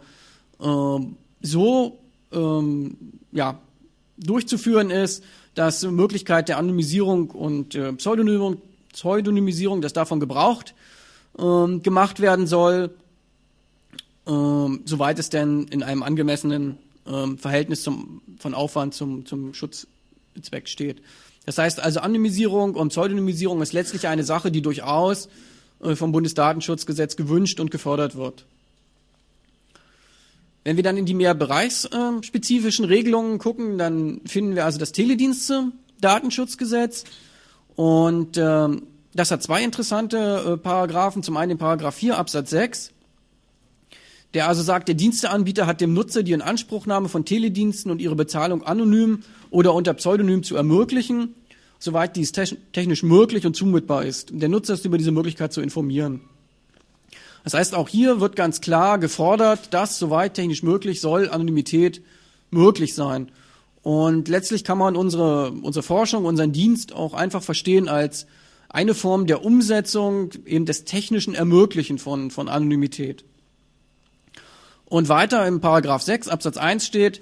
äh, so ähm, ja, durchzuführen ist, dass Möglichkeit der Anonymisierung und äh, Pseudonymisierung, Pseudonymisierung, dass davon gebraucht ähm, gemacht werden soll, ähm, soweit es denn in einem angemessenen ähm, Verhältnis zum, von Aufwand zum, zum Schutzzweck steht. Das heißt also, Anonymisierung und Pseudonymisierung ist letztlich eine Sache, die durchaus äh, vom Bundesdatenschutzgesetz gewünscht und gefordert wird. Wenn wir dann in die mehr bereichsspezifischen Regelungen gucken, dann finden wir also das Teledienste-Datenschutzgesetz und ähm, das hat zwei interessante äh, Paragraphen. Zum einen den Paragraph 4 Absatz 6, der also sagt, der Diensteanbieter hat dem Nutzer die Inanspruchnahme von Telediensten und ihre Bezahlung anonym oder unter Pseudonym zu ermöglichen, soweit dies technisch möglich und zumutbar ist. Der Nutzer ist über diese Möglichkeit zu informieren. Das heißt, auch hier wird ganz klar gefordert, dass soweit technisch möglich soll Anonymität möglich sein. Und letztlich kann man unsere, unsere Forschung, unseren Dienst auch einfach verstehen als eine Form der Umsetzung eben des technischen Ermöglichen von, von Anonymität. Und weiter im Paragraph 6 Absatz 1 steht,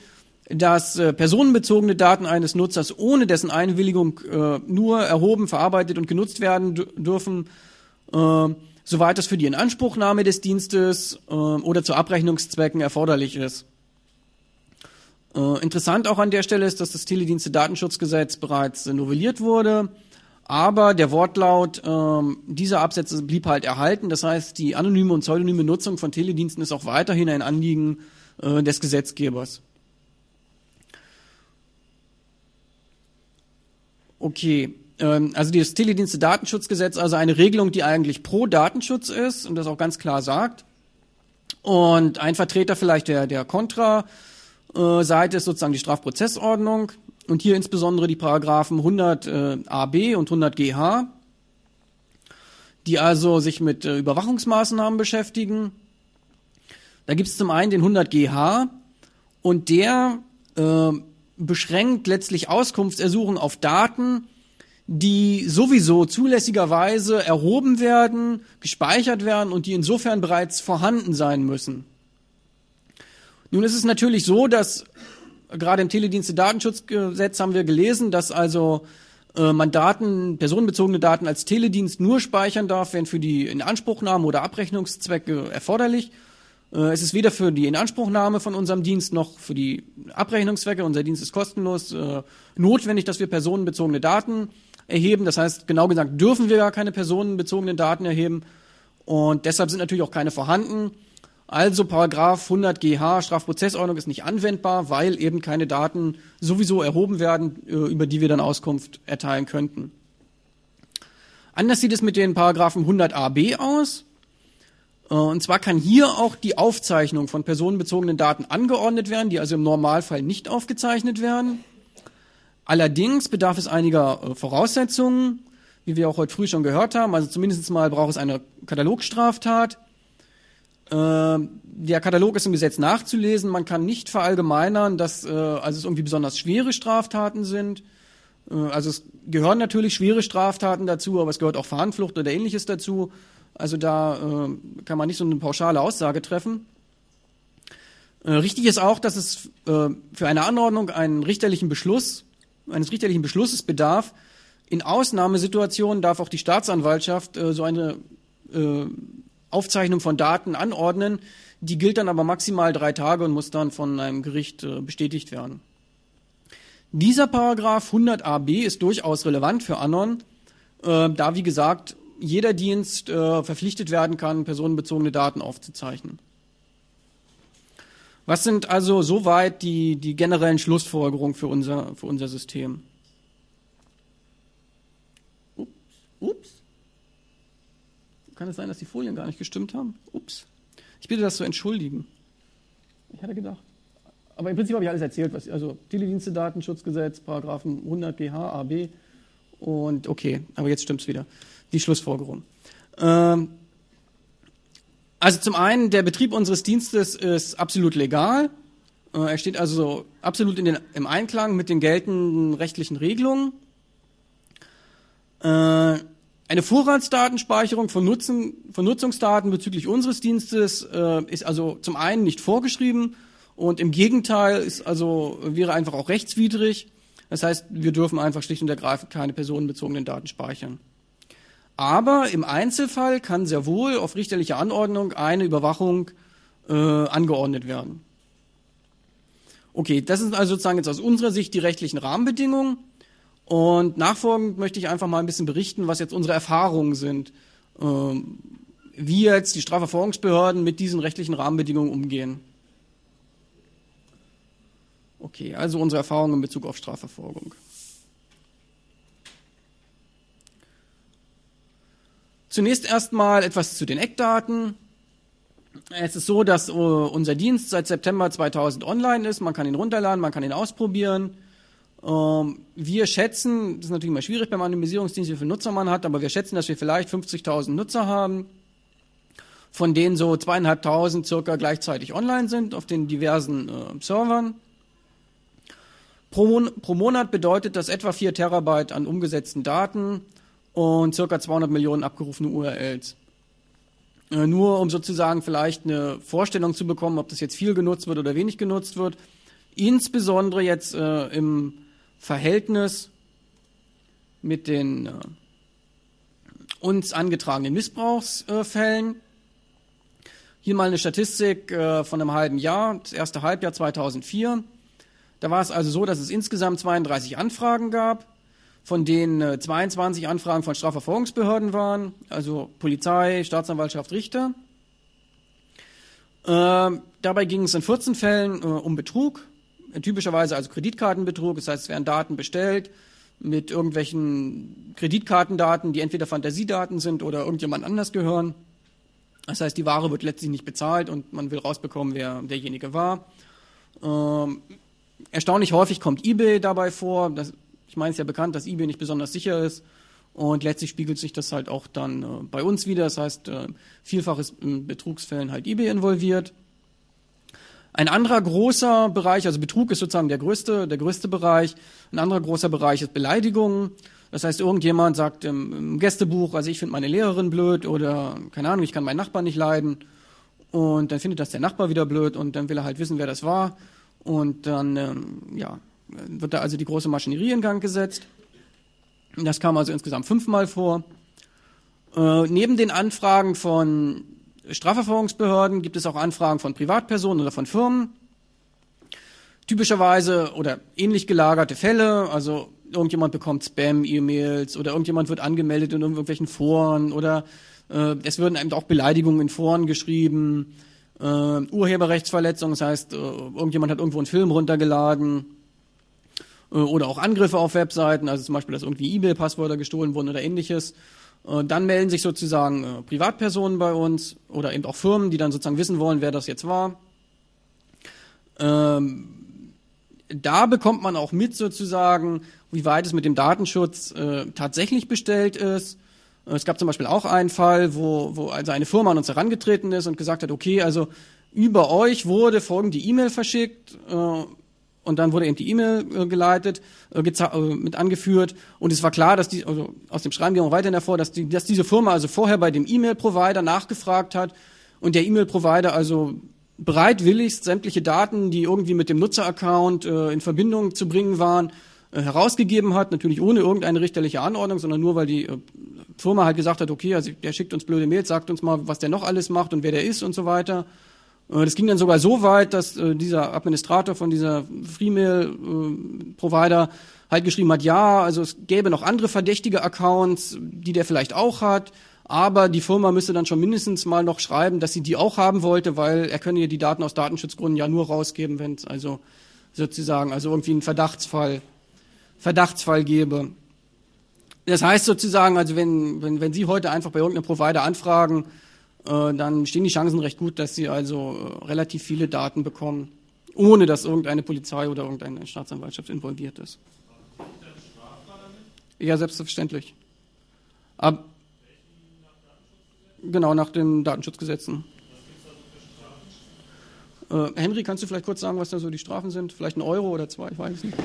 dass äh, personenbezogene Daten eines Nutzers ohne dessen Einwilligung äh, nur erhoben, verarbeitet und genutzt werden dürfen, äh, soweit das für die Inanspruchnahme des Dienstes oder zu Abrechnungszwecken erforderlich ist. Interessant auch an der Stelle ist, dass das Teledienste-Datenschutzgesetz bereits novelliert wurde aber der Wortlaut ähm, dieser Absätze blieb halt erhalten. Das heißt, die anonyme und pseudonyme Nutzung von Telediensten ist auch weiterhin ein Anliegen äh, des Gesetzgebers. Okay, ähm, also das Teledienste-Datenschutzgesetz, also eine Regelung, die eigentlich pro Datenschutz ist und das auch ganz klar sagt. Und ein Vertreter vielleicht der, der Kontra-Seite ist sozusagen die Strafprozessordnung und hier insbesondere die Paragraphen 100 äh, AB und 100 GH, die also sich mit äh, Überwachungsmaßnahmen beschäftigen. Da gibt es zum einen den 100 GH und der äh, beschränkt letztlich Auskunftsersuchen auf Daten, die sowieso zulässigerweise erhoben werden, gespeichert werden und die insofern bereits vorhanden sein müssen. Nun ist es natürlich so, dass gerade im Teledienste-Datenschutzgesetz haben wir gelesen, dass also äh, man Daten, personenbezogene Daten als Teledienst nur speichern darf, wenn für die Inanspruchnahme oder Abrechnungszwecke erforderlich. Äh, es ist weder für die Inanspruchnahme von unserem Dienst noch für die Abrechnungszwecke, unser Dienst ist kostenlos, äh, notwendig, dass wir personenbezogene Daten erheben. Das heißt, genau gesagt, dürfen wir gar keine personenbezogenen Daten erheben. Und deshalb sind natürlich auch keine vorhanden. Also Paragraph 100 GH Strafprozessordnung ist nicht anwendbar, weil eben keine Daten sowieso erhoben werden, äh, über die wir dann Auskunft erteilen könnten. Anders sieht es mit den Paragraphen 100 AB aus. Äh, und zwar kann hier auch die Aufzeichnung von personenbezogenen Daten angeordnet werden, die also im Normalfall nicht aufgezeichnet werden. Allerdings bedarf es einiger äh, Voraussetzungen, wie wir auch heute früh schon gehört haben. Also zumindest mal braucht es eine Katalogstraftat. Äh, der Katalog ist im Gesetz nachzulesen. Man kann nicht verallgemeinern, dass äh, also es irgendwie besonders schwere Straftaten sind. Äh, also es gehören natürlich schwere Straftaten dazu, aber es gehört auch Fahnenflucht oder ähnliches dazu. Also da äh, kann man nicht so eine pauschale Aussage treffen. Äh, richtig ist auch, dass es äh, für eine Anordnung einen richterlichen Beschluss, eines richterlichen Beschlusses bedarf. In Ausnahmesituationen darf auch die Staatsanwaltschaft äh, so eine Aufzeichnung von Daten anordnen. Die gilt dann aber maximal drei Tage und muss dann von einem Gericht äh, bestätigt werden. Dieser Paragraph 100ab ist durchaus relevant für Anon, äh, da wie gesagt jeder Dienst äh, verpflichtet werden kann, personenbezogene Daten aufzuzeichnen. Was sind also soweit die, die generellen Schlussfolgerungen für unser, für unser System? Ups. Ups. Kann es sein, dass die Folien gar nicht gestimmt haben? Ups. Ich bitte das zu entschuldigen. Ich hatte gedacht. Aber im Prinzip habe ich alles erzählt, was, also Teledienste Datenschutzgesetz, Paragraphen 100 GH, AB und okay, aber jetzt stimmt es wieder. Die Schlussfolgerung. Ähm, also zum einen, der Betrieb unseres Dienstes ist absolut legal. Äh, er steht also absolut den, im Einklang mit den geltenden rechtlichen Regelungen. Äh, eine Vorratsdatenspeicherung von, Nutzen, von Nutzungsdaten bezüglich unseres Dienstes äh, ist also zum einen nicht vorgeschrieben und im Gegenteil ist also wäre einfach auch rechtswidrig. Das heißt, wir dürfen einfach schlicht und ergreifend keine personenbezogenen Daten speichern. Aber im Einzelfall kann sehr wohl auf richterliche Anordnung eine Überwachung äh, angeordnet werden. Okay, das sind also sozusagen jetzt aus unserer Sicht die rechtlichen Rahmenbedingungen. Und nachfolgend möchte ich einfach mal ein bisschen berichten, was jetzt unsere Erfahrungen sind, ähm, wie jetzt die Strafverfolgungsbehörden mit diesen rechtlichen Rahmenbedingungen umgehen. Okay, also unsere Erfahrungen in Bezug auf Strafverfolgung. Zunächst erstmal etwas zu den Eckdaten. Es ist so, dass uh, unser Dienst seit September 2000 online ist. Man kann ihn runterladen, man kann ihn ausprobieren. Ähm, wir schätzen, das ist natürlich immer schwierig beim Anonymisierungsdienst, wie viele Nutzer man hat, aber wir schätzen, dass wir vielleicht 50.000 Nutzer haben, von denen so zweieinhalbtausend circa gleichzeitig online sind auf den diversen äh, Servern. Pro, pro, Monat bedeutet das etwa 4 Terabyte an umgesetzten Daten und circa 200 Millionen abgerufene URLs. Äh, nur um sozusagen vielleicht eine Vorstellung zu bekommen, ob das jetzt viel genutzt wird oder wenig genutzt wird. Insbesondere jetzt äh, im Verhältnis mit den äh, uns angetragenen Missbrauchsfällen. Hier mal eine Statistik äh, von einem halben Jahr, das erste Halbjahr 2004. Da war es also so, dass es insgesamt 32 Anfragen gab, von denen äh, 22 Anfragen von Strafverfolgungsbehörden waren, also Polizei, Staatsanwaltschaft, Richter. Äh, dabei ging es in 14 Fällen äh, um Betrug, typischerweise also Kreditkartenbetrug, das heißt, es werden Daten bestellt mit irgendwelchen Kreditkartendaten, die entweder Fantasiedaten sind oder irgendjemand anders gehören. Das heißt, die Ware wird letztlich nicht bezahlt und man will rausbekommen, wer derjenige war. Ähm, erstaunlich häufig kommt eBay dabei vor. Das, ich meine, es ist ja bekannt, dass eBay nicht besonders sicher ist. Und letztlich spiegelt sich das halt auch dann äh, bei uns wieder. Das heißt, äh, vielfach ist in Betrugsfällen halt eBay involviert. Ein anderer großer Bereich, also Betrug ist sozusagen der größte, der größte Bereich. Ein anderer großer Bereich ist Beleidigungen. Das heißt, irgendjemand sagt im, Gästebuch, also ich finde meine Lehrerin blöd oder keine Ahnung, ich kann meinen Nachbarn nicht leiden. Und dann findet das der Nachbar wieder blöd und dann will er halt wissen, wer das war. Und dann, ähm, ja, wird da also die große Maschinerie in Gang gesetzt. Das kam also insgesamt fünfmal vor. Äh, neben den Anfragen von Strafverfolgungsbehörden gibt es auch Anfragen von Privatpersonen oder von Firmen. Typischerweise oder ähnlich gelagerte Fälle, also irgendjemand bekommt Spam-E-Mails oder irgendjemand wird angemeldet in irgendwelchen Foren oder äh, es würden eben auch Beleidigungen in Foren geschrieben, äh, Urheberrechtsverletzungen, das heißt, äh, irgendjemand hat irgendwo einen Film runtergeladen äh, oder auch Angriffe auf Webseiten, also zum Beispiel, dass irgendwie E-Mail-Passwörter gestohlen wurden oder ähnliches. Äh, dann melden sich sozusagen äh, Privatpersonen bei uns oder eben auch Firmen, die dann sozusagen wissen wollen, wer das jetzt war. Ähm, da bekommt man auch mit sozusagen, wie weit es mit dem Datenschutz äh, tatsächlich bestellt ist. Es gab zum Beispiel auch einen Fall, wo, wo also eine Firma an uns herangetreten ist und gesagt hat, okay, also über euch wurde folgende E-Mail verschickt, äh, und dann wurde eben die E-Mail äh, geleitet, äh, äh, mit angeführt. Und es war klar, dass die, also aus dem Schreiben ging auch weiterhin hervor, dass, die, dass diese Firma also vorher bei dem E-Mail-Provider nachgefragt hat. Und der E-Mail-Provider also bereitwilligst sämtliche Daten, die irgendwie mit dem Nutzeraccount äh, in Verbindung zu bringen waren, äh, herausgegeben hat, natürlich ohne irgendeine richterliche Anordnung, sondern nur, weil die äh, Firma halt gesagt hat, okay, also der schickt uns blöde Mails, sagt uns mal, was der noch alles macht und wer der ist und so weiter. Äh, das ging dann sogar so weit, dass äh, dieser Administrator von dieser Freemail-Provider äh, halt geschrieben hat, ja, also es gäbe noch andere verdächtige Accounts, die der vielleicht auch hat, aber die Firma müsste dann schon mindestens mal noch schreiben, dass sie die auch haben wollte, weil er könne ja die Daten aus Datenschutzgründen ja nur rausgeben, wenn es also sozusagen also irgendwie einen Verdachtsfall Verdachtsfall gäbe. Das heißt sozusagen, also wenn, wenn, wenn Sie heute einfach bei irgendeinem Provider anfragen, dann stehen die Chancen recht gut, dass sie also äh, relativ viele Daten bekommen, ohne dass irgendeine Polizei oder irgendeine Staatsanwaltschaft involviert ist. Ja, selbstverständlich. Ab, genau, nach den Datenschutzgesetzen. Äh, Henry, kannst du vielleicht kurz sagen, was da so die Strafen sind? Vielleicht ein Euro oder zwei, ich weiß nicht.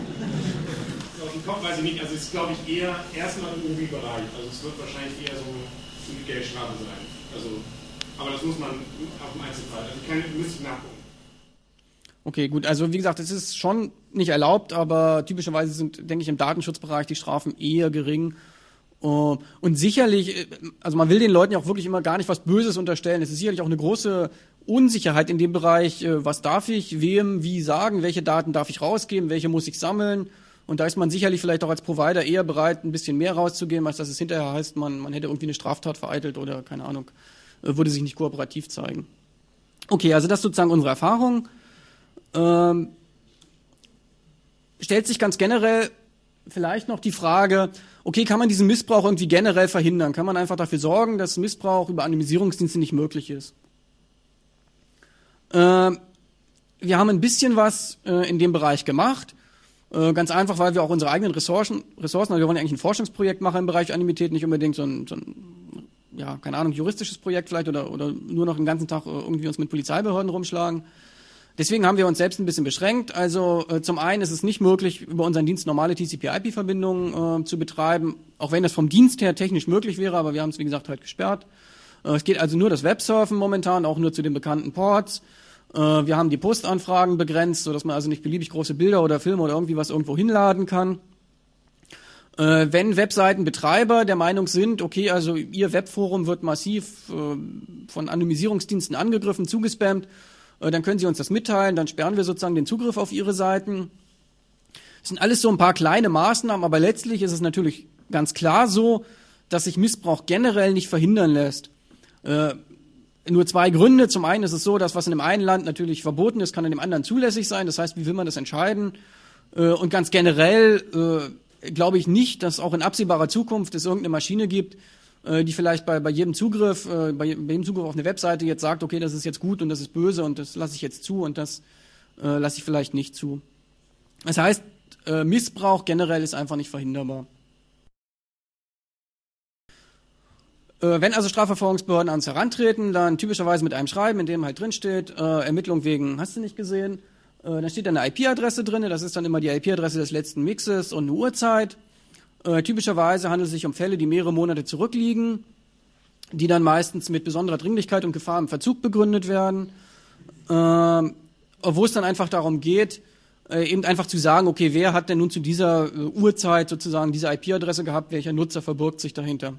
Kopf weiß ich nicht. Also es ist, glaube ich, eher erstmal im Bereich. Also es wird wahrscheinlich eher so eine Geldstrafe sein. Also aber das muss man auf dem Einzelfall. Also keine, müsste ich nachgucken. Okay, gut. Also wie gesagt, es ist schon nicht erlaubt, aber typischerweise sind, denke ich, im Datenschutzbereich die Strafen eher gering. Äh, und sicherlich, äh, also man will den Leuten ja auch wirklich immer gar nicht was Böses unterstellen. Es ist sicherlich auch eine große Unsicherheit in dem Bereich, äh, was darf ich wem wie sagen, welche Daten darf ich rausgeben, welche muss ich sammeln. Und da ist man sicherlich vielleicht auch als Provider eher bereit, ein bisschen mehr rauszugeben, als dass es hinterher heißt, man, man hätte irgendwie eine Straftat vereitelt oder keine Ahnung, äh, würde sich nicht kooperativ zeigen. Okay, also das ist sozusagen unsere Erfahrung. Ähm, stellt sich ganz generell vielleicht noch die Frage, okay, kann man diesen Missbrauch irgendwie generell verhindern? Kann man einfach dafür sorgen, dass Missbrauch über Anonymisierungsdienste nicht möglich ist? Ähm, wir haben ein bisschen was äh, in dem Bereich gemacht. Äh, ganz einfach, weil wir auch unsere eigenen Ressourcen, Ressourcen, also wir wollen eigentlich ein Forschungsprojekt machen im Bereich Anonymität, nicht unbedingt so ein, so ein ja, keine Ahnung, juristisches Projekt vielleicht oder, oder nur noch den ganzen Tag äh, irgendwie uns mit Polizeibehörden rumschlagen. Deswegen haben wir uns selbst ein bisschen beschränkt. Also äh, zum einen ist es nicht möglich, über unseren Dienst normale TCP-IP-Verbindungen äh, zu betreiben, auch wenn das vom Dienst her technisch möglich wäre, aber wir haben es wie gesagt halt gesperrt. Äh, es geht also nur das Websurfen momentan, auch nur zu den bekannten Ports. Äh, wir haben die Postanfragen begrenzt, sodass man also nicht beliebig große Bilder oder Filme oder irgendwie was irgendwo hinladen kann. Äh, wenn Webseitenbetreiber der Meinung sind, okay, also ihr Webforum wird massiv äh, von Anonymisierungsdiensten angegriffen, zugespammt, äh, dann können sie uns das mitteilen, dann sperren wir sozusagen den Zugriff auf ihre Seiten. Das sind alles so ein paar kleine Maßnahmen, aber letztlich ist es natürlich ganz klar so, dass sich Missbrauch generell nicht verhindern lässt. Äh, nur zwei Gründe. Zum einen ist es so, dass was in dem einen Land natürlich verboten ist, kann in dem anderen zulässig sein. Das heißt, wie will man das entscheiden? Äh, und ganz generell äh, glaube ich nicht, dass auch in absehbarer Zukunft es irgendeine Maschine gibt, äh, die vielleicht bei, bei jedem Zugriff, äh, bei jedem Zugriff auf eine Webseite jetzt sagt, okay, das ist jetzt gut und das ist böse und das lasse ich jetzt zu und das äh, lasse ich vielleicht nicht zu. Das heißt, äh, Missbrauch generell ist einfach nicht verhinderbar. Äh, wenn also Strafverfolgungsbehörden ans Herantreten, dann typischerweise mit einem Schreiben, in dem halt drin steht, äh, Ermittlung wegen, hast du nicht gesehen? Äh, dann steht da eine IP-Adresse drin, das ist dann immer die IP-Adresse des letzten Mixes und eine Uhrzeit. Äh, typischerweise handelt es sich um Fälle, die mehrere Monate zurückliegen, die dann meistens mit besonderer Dringlichkeit und Gefahr im Verzug begründet werden, äh, wo es dann einfach darum geht, äh, eben einfach zu sagen, okay, wer hat denn nun zu dieser äh, Uhrzeit sozusagen diese IP-Adresse gehabt, welcher Nutzer verbirgt sich dahinter.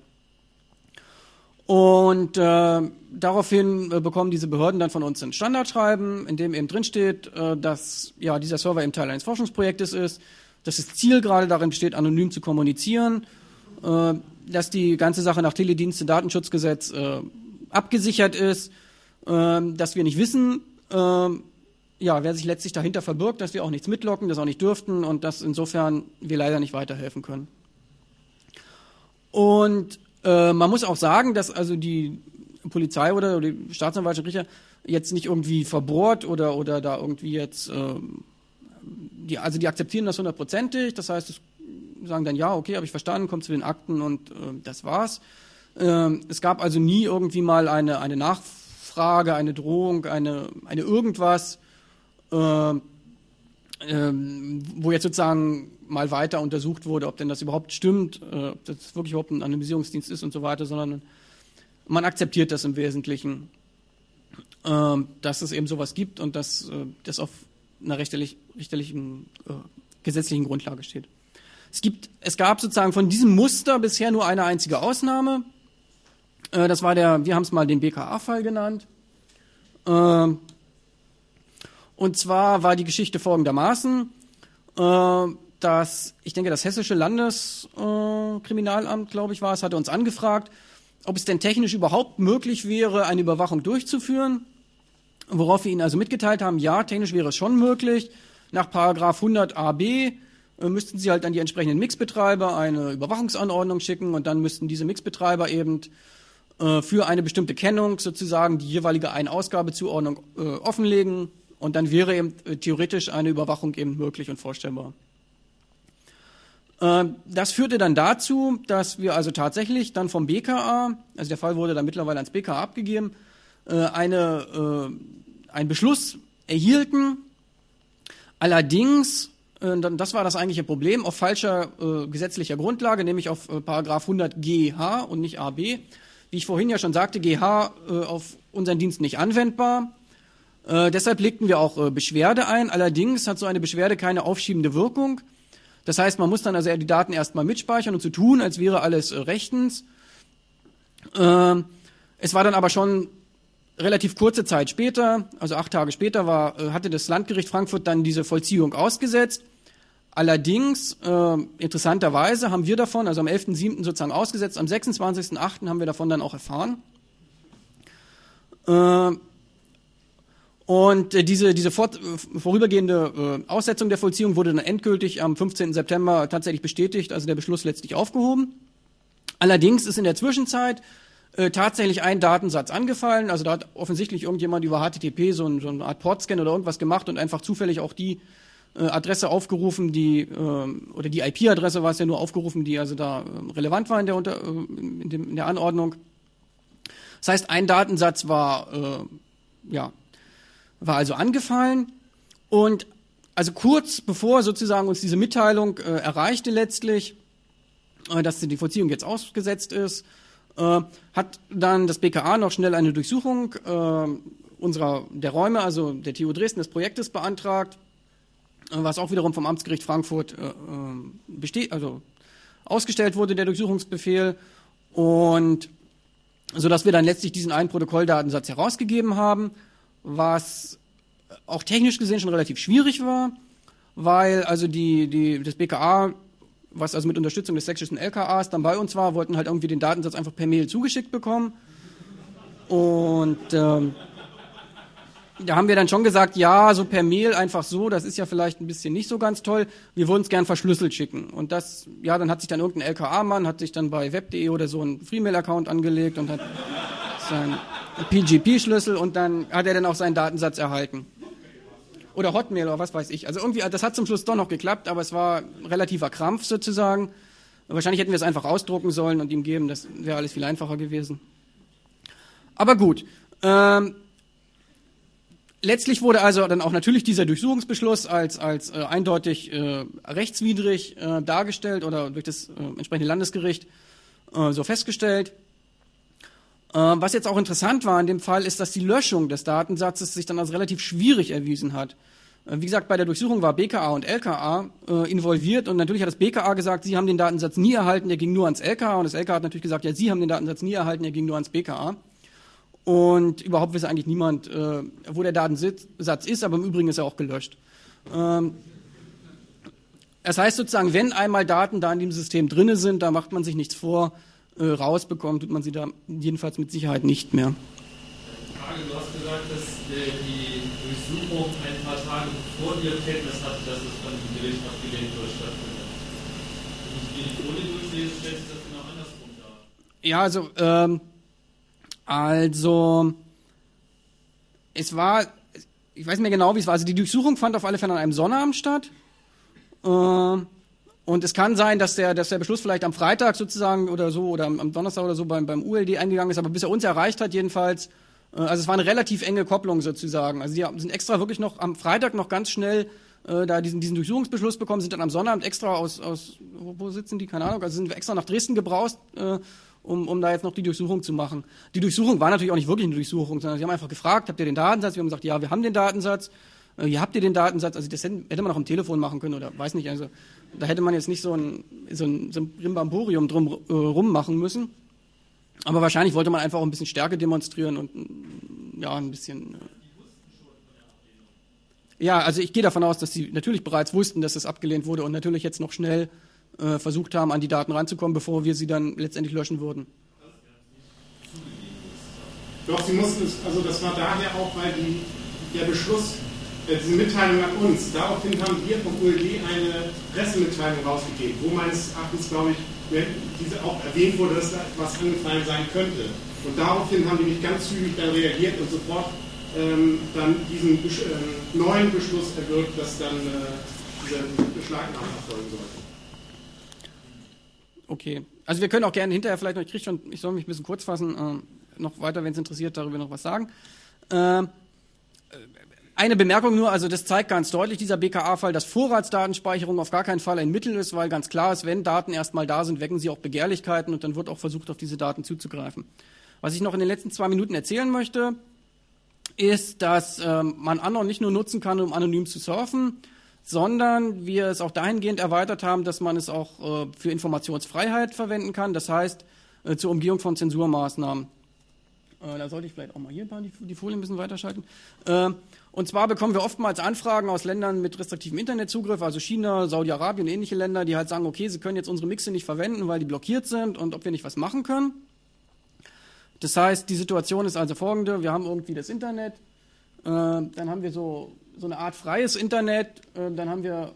Und äh, daraufhin äh, bekommen diese Behörden dann von uns ein Standardschreiben, in dem eben drinsteht, äh, dass ja dieser Server eben Teil eines Forschungsprojektes ist, dass das Ziel gerade darin besteht, anonym zu kommunizieren, äh, dass die ganze Sache nach Teledienste Datenschutzgesetz äh, abgesichert ist, äh, dass wir nicht wissen, äh, ja, wer sich letztlich dahinter verbirgt, dass wir auch nichts mitlocken, das auch nicht dürften und dass insofern wir leider nicht weiterhelfen können. Und äh, man muss auch sagen, dass also die Polizei oder die Staatsanwaltschaft Richter jetzt nicht irgendwie verbohrt oder, oder da irgendwie jetzt, äh, die, also die akzeptieren das hundertprozentig, das heißt, sagen dann, ja, okay, habe ich verstanden, kommt zu den Akten und äh, das war's. Äh, es gab also nie irgendwie mal eine, eine Nachfrage, eine Drohung, eine, eine irgendwas, äh, ähm, wo jetzt sozusagen mal weiter untersucht wurde, ob denn das überhaupt stimmt, äh, ob das wirklich überhaupt ein Anonymisierungsdienst ist und so weiter, sondern man akzeptiert das im Wesentlichen, äh, dass es eben sowas gibt und dass äh, das auf einer richterlich, richterlichen äh, gesetzlichen Grundlage steht. Es, gibt, es gab sozusagen von diesem Muster bisher nur eine einzige Ausnahme. Äh, das war der, wir haben es mal den BKA-Fall genannt. Äh, und zwar war die Geschichte folgendermaßen, äh, dass, ich denke, das hessische Landeskriminalamt, äh, glaube ich, war es, hatte uns angefragt, ob es denn technisch überhaupt möglich wäre, eine Überwachung durchzuführen. Worauf wir ihnen also mitgeteilt haben, ja, technisch wäre es schon möglich. Nach Paragraph 100 AB äh, müssten sie halt an die entsprechenden Mixbetreiber eine Überwachungsanordnung schicken und dann müssten diese Mixbetreiber eben äh, für eine bestimmte Kennung sozusagen die jeweilige Ein-Ausgabezuordnung äh, offenlegen und dann wäre eben äh, theoretisch eine Überwachung eben möglich und vorstellbar. Ähm, das führte dann dazu, dass wir also tatsächlich dann vom BKA, also der Fall wurde dann mittlerweile ans BKA abgegeben, äh, eine, äh, einen Beschluss erhielten. Allerdings, das war das eigentliche Problem, auf falscher gesetzlicher Grundlage, nämlich auf Paragraph 100 GH und nicht AB. Wie ich vorhin ja schon sagte, GH auf unseren Dienst nicht anwendbar. Äh, deshalb legten wir auch äh, Beschwerde ein. Allerdings hat so eine Beschwerde keine aufschiebende Wirkung. Das heißt, man muss dann also die Daten erstmal mitspeichern und zu so tun, als wäre alles äh, rechtens. Äh, es war dann aber schon relativ kurze Zeit später, also acht Tage später, war, äh, hatte das Landgericht Frankfurt dann diese Vollziehung ausgesetzt. Allerdings, äh, interessanterweise haben wir davon, also am 11.7. sozusagen ausgesetzt, am 26.8. haben wir davon dann auch erfahren. Äh, und äh, diese, diese äh, vorübergehende äh, Aussetzung der Vollziehung wurde dann endgültig am 15. September tatsächlich bestätigt, also der Beschluss letztlich aufgehoben. Allerdings ist in der Zwischenzeit äh, tatsächlich ein Datensatz angefallen. Also da hat offensichtlich irgendjemand über HTTP so, ein, so eine Art Portscan oder irgendwas gemacht und einfach zufällig auch die äh, Adresse aufgerufen, die äh, oder die IP-Adresse war es ja nur aufgerufen, die also da äh, relevant war in der, unter, äh, in, dem, in der Anordnung. Das heißt, ein Datensatz war äh, ja war also angefallen. Und also kurz bevor sozusagen uns diese Mitteilung äh, erreichte letztlich, äh, dass die Vollziehung jetzt ausgesetzt ist, äh, hat dann das BKA noch schnell eine Durchsuchung äh, unserer der Räume, also der TU Dresden des Projektes beantragt, äh, was auch wiederum vom Amtsgericht Frankfurt äh, besteht, also ausgestellt wurde der Durchsuchungsbefehl. Und so dass wir dann letztlich diesen einen Protokolldatensatz herausgegeben haben was auch technisch gesehen schon relativ schwierig war, weil also die, die, das BKA, was also mit Unterstützung des sächsischen LKAs dann bei uns war, wollten halt irgendwie den Datensatz einfach per Mail zugeschickt bekommen. Und ähm, da haben wir dann schon gesagt, ja, so per Mail einfach so, das ist ja vielleicht ein bisschen nicht so ganz toll. Wir würden es gern verschlüsselt schicken. Und das, ja, dann hat sich dann irgendein LKA-Mann, hat sich dann bei web.de oder so einen Freemail-Account angelegt und hat sein PGP-Schlüssel und dann hat er dann auch seinen Datensatz erhalten. Oder Hotmail oder was weiß ich. Also irgendwie, das hat zum Schluss doch noch geklappt, aber es war relativer Krampf sozusagen. Wahrscheinlich hätten wir es einfach ausdrucken sollen und ihm geben, das wäre alles viel einfacher gewesen. Aber gut. Ähm, letztlich wurde also dann auch natürlich dieser Durchsuchungsbeschluss als, als äh, eindeutig äh, rechtswidrig äh, dargestellt oder durch das äh, entsprechende Landesgericht äh, so festgestellt. Äh, was jetzt auch interessant war in dem Fall, ist, dass die Löschung des Datensatzes sich dann als relativ schwierig erwiesen hat. Äh, wie gesagt, bei der Durchsuchung war BKA und LKA äh, involviert und natürlich hat das BKA gesagt, sie haben den Datensatz nie erhalten, der ging nur ans LKA und das LKA hat natürlich gesagt, ja, sie haben den Datensatz nie erhalten, der ging nur ans BKA. Und überhaupt weiß eigentlich niemand, äh, wo der Datensatz ist, aber im Übrigen ist er auch gelöscht. Ähm, das heißt sozusagen, wenn einmal Daten da in dem System drinne sind, da macht man sich nichts vor, äh, rausbekommen, tut man sie da jedenfalls mit Sicherheit nicht mehr. Frage, du hast gesagt, dass äh, die Durchsuchung ein paar Tage bevor ihr Kenntnis hatte, dass es von dem Gericht abgelehnt wird, stattfindet. Wenn ich die Folie durchlese, stellt sich das genau andersrum dar. Ja, also, ähm, also, es war, ich weiß nicht mehr genau, wie es war. Also die Durchsuchung fand auf alle Fälle an einem Sonnabend statt. Äh, und es kann sein, dass der, dass der Beschluss vielleicht am Freitag sozusagen oder so oder am, Donnerstag oder so beim, beim ULD eingegangen ist, aber bis er uns erreicht hat jedenfalls, äh, also es war eine relativ enge Kopplung sozusagen. Also die sind extra wirklich noch am Freitag noch ganz schnell äh, da diesen, diesen Durchsuchungsbeschluss bekommen, sind dann am Sonnabend extra aus, aus wo, sitzen die, keine Ahnung, also sind wir extra nach Dresden gebraust, äh, um, um da jetzt noch die Durchsuchung zu machen. Die Durchsuchung war natürlich auch nicht wirklich eine Durchsuchung, sondern sie haben einfach gefragt, habt ihr den Datensatz? Wir haben gesagt, ja, wir haben den Datensatz. Äh, hier habt ihr den Datensatz, also das hätte man auch am Telefon machen können oder weiß nicht, also da hätte man jetzt nicht so ein, so ein, so ein Rimbamborium drum äh, rum machen müssen. Aber wahrscheinlich wollte man einfach auch ein bisschen Stärke demonstrieren und ja, ein bisschen. Äh ja, also ich gehe davon aus, dass sie natürlich bereits wussten, dass es abgelehnt wurde und natürlich jetzt noch schnell äh, versucht haben, an die Daten ranzukommen, bevor wir sie dann letztendlich löschen würden. Doch, sie mussten es, also das war daher auch, weil die, der Beschluss diese Mitteilung an uns. Daraufhin haben wir vom ULD eine Pressemitteilung rausgegeben, wo meines Erachtens, glaube ich, diese auch erwähnt wurde, dass da etwas angefallen sein könnte. Und daraufhin haben die nicht ganz zügig dann reagiert und sofort ähm, dann diesen äh, neuen Beschluss erwirkt, dass dann äh, dieser Beschlagnahme erfolgen sollte. Okay, also wir können auch gerne hinterher vielleicht noch, ich kriege schon, ich soll mich ein bisschen kurz fassen, äh, noch weiter, wenn es interessiert, darüber noch was sagen. Äh, eine Bemerkung nur, also das zeigt ganz deutlich, dieser BKA-Fall, dass Vorratsdatenspeicherung auf gar keinen Fall ein Mittel ist, weil ganz klar ist, wenn Daten erstmal da sind, wecken sie auch Begehrlichkeiten und dann wird auch versucht, auf diese Daten zuzugreifen. Was ich noch in den letzten zwei Minuten erzählen möchte, ist, dass ähm, man Anon nicht nur nutzen kann, um anonym zu surfen, sondern wir es auch dahingehend erweitert haben, dass man es auch äh, für Informationsfreiheit verwenden kann, das heißt äh, zur Umgehung von Zensurmaßnahmen. Äh, da sollte ich vielleicht auch mal hier die, die Folie ein bisschen weiterschalten. Und zwar bekommen wir oftmals Anfragen aus Ländern mit restriktivem Internetzugriff, also China, Saudi-Arabien und ähnliche Länder, die halt sagen, okay, sie können jetzt unsere Mixe nicht verwenden, weil die blockiert sind und ob wir nicht was machen können. Das heißt, die Situation ist also folgende, wir haben irgendwie das Internet, äh, dann haben wir so, so eine Art freies Internet, äh, dann haben wir,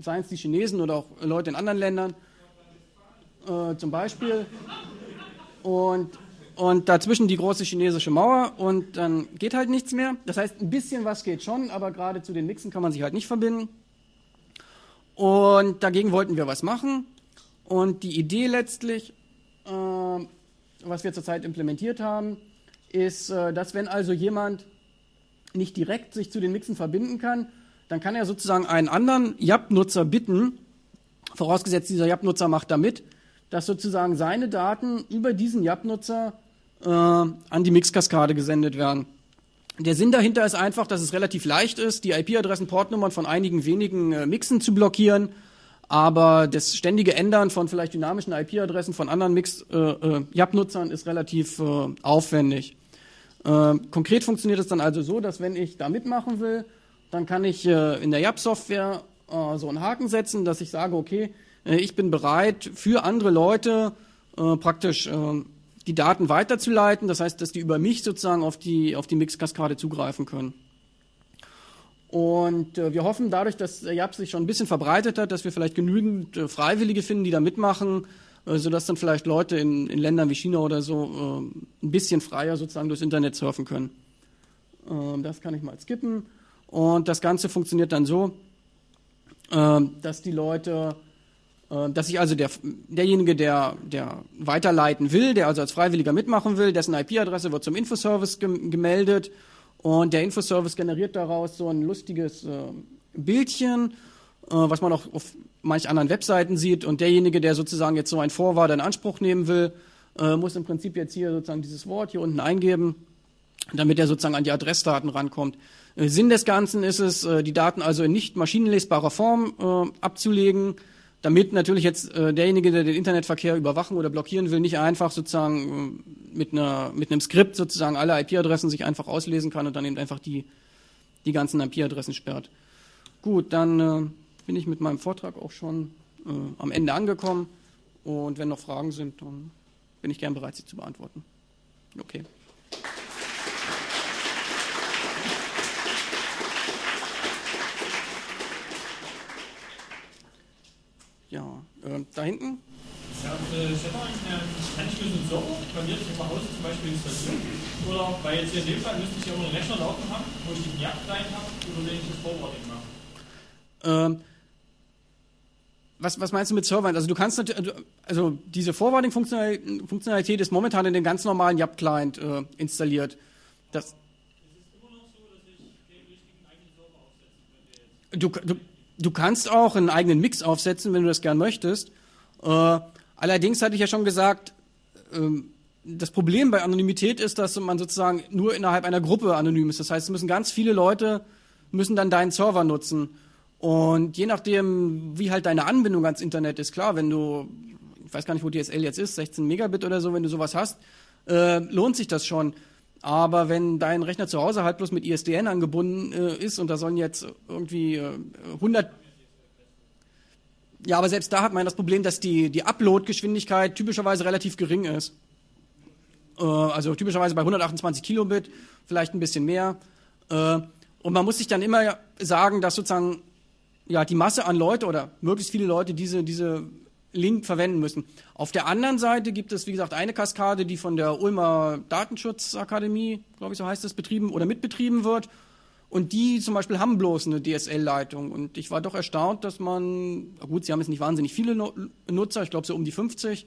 seien es die Chinesen oder auch Leute in anderen Ländern, äh, zum Beispiel. Und und dazwischen die große chinesische Mauer und dann geht halt nichts mehr. Das heißt, ein bisschen was geht schon, aber gerade zu den Mixen kann man sich halt nicht verbinden. Und dagegen wollten wir was machen. Und die Idee letztlich, äh, was wir zurzeit implementiert haben, ist, äh, dass wenn also jemand nicht direkt sich zu den Mixen verbinden kann, dann kann er sozusagen einen anderen YAP-Nutzer bitten, vorausgesetzt dieser YAP-Nutzer macht da mit, dass sozusagen seine Daten über diesen YAP-Nutzer äh, an die Mixkaskade gesendet werden. Der Sinn dahinter ist einfach, dass es relativ leicht ist, die IP-Adressen, Portnummern von einigen wenigen äh, Mixen zu blockieren, aber das ständige Ändern von vielleicht dynamischen IP-Adressen von anderen Mix-YAP-Nutzern äh, äh ist relativ äh, aufwendig. Äh, konkret funktioniert es dann also so, dass wenn ich da mitmachen will, dann kann ich in der YAP-Software so einen Haken setzen, dass ich sage, okay, äh, ich bin bereit, für andere Leute äh, praktisch äh, die Daten weiterzuleiten. Das heißt, dass die über mich sozusagen auf die, auf die Mixkaskade zugreifen können. Und äh, wir hoffen dadurch, dass YAP sich schon ein bisschen verbreitet hat, dass wir vielleicht genügend äh, Freiwillige finden, die da mitmachen, äh, sodass dann vielleicht Leute in, in Ländern wie China oder so ein bisschen freier sozusagen durchs Internet surfen können. Ähm, das kann ich mal skippen. Und das Ganze funktioniert dann so, dass die Leute dass sich also der, derjenige, der, der weiterleiten will, der also als Freiwilliger mitmachen will, dessen IP-Adresse wird zum Infoservice gemeldet und der Infoservice generiert daraus so ein lustiges äh, Bildchen, äh, was man auch auf manch anderen Webseiten sieht. Und derjenige, der sozusagen jetzt so ein Vorwort in Anspruch nehmen will, äh, muss im Prinzip jetzt hier sozusagen dieses Wort hier unten eingeben, damit er sozusagen an die Adressdaten rankommt. Äh, Sinn des Ganzen ist es, äh, die Daten also in nicht maschinenlesbarer Form äh, abzulegen, damit natürlich jetzt äh, derjenige, der den Internetverkehr überwachen oder blockieren will, nicht einfach sozusagen äh, mit, einer, mit einem Skript sozusagen alle IP-Adressen sich einfach auslesen kann und dann eben einfach die, die ganzen IP-Adressen sperrt. Gut, dann äh, bin ich mit meinem Vortrag auch schon äh, am Ende angekommen und wenn noch Fragen sind, dann bin ich gern bereit, sie zu beantworten. Okay. Ja, äh, da hinten? Äh, Stefan, äh, kann ich mir so einen Server bei mir zu Hause zum Beispiel installieren? Oder, weil jetzt hier in dem Fall müsste ich ja immer einen Rechner laufen haben, wo ich den Jagd rein habe, oder den ich das Forwarding mache? Ähm, was, was meinst du mit Servern? Also du kannst natürlich, also diese Forwarding-Funktionalität ist momentan in den ganz normalen YAP-Client äh, installiert. Das, du, du, du kannst auch einen eigenen Mix aufsetzen, wenn du das gern möchtest. Äh, allerdings hatte ich ja schon gesagt, ähm, das Problem bei Anonymität ist, dass man sozusagen nur innerhalb einer Gruppe anonym ist. Das heißt, es müssen ganz viele Leute müssen dann deinen Server nutzen. Und je nachdem, wie halt deine Anbindung ans Internet ist, klar, wenn du, ich weiß gar nicht, wo DSL jetzt ist, 16 Megabit oder so, wenn du sowas hast, äh, lohnt sich das schon. Aber wenn dein Rechner zu Hause halt bloß mit ISDN angebunden äh, ist und da sollen jetzt irgendwie äh, 100 ja, aber selbst da hat man das Problem, dass die, die Upload-Geschwindigkeit typischerweise relativ gering ist. Äh, also typischerweise bei 128 Kilobit, vielleicht ein bisschen mehr. Äh, und man muss sich dann immer sagen, dass sozusagen ja, die Masse an Leute oder möglichst viele Leute diese, diese Link verwenden müssen. Auf der anderen Seite gibt es, wie gesagt, eine Kaskade, die von der Ulmer Datenschutzakademie, glaube ich, so heißt es, betrieben oder mitbetrieben wird. Und die zum Beispiel haben bloß eine DSL-Leitung. Und ich war doch erstaunt, dass man, gut, sie haben jetzt nicht wahnsinnig viele Nutzer, ich glaube so um die 50,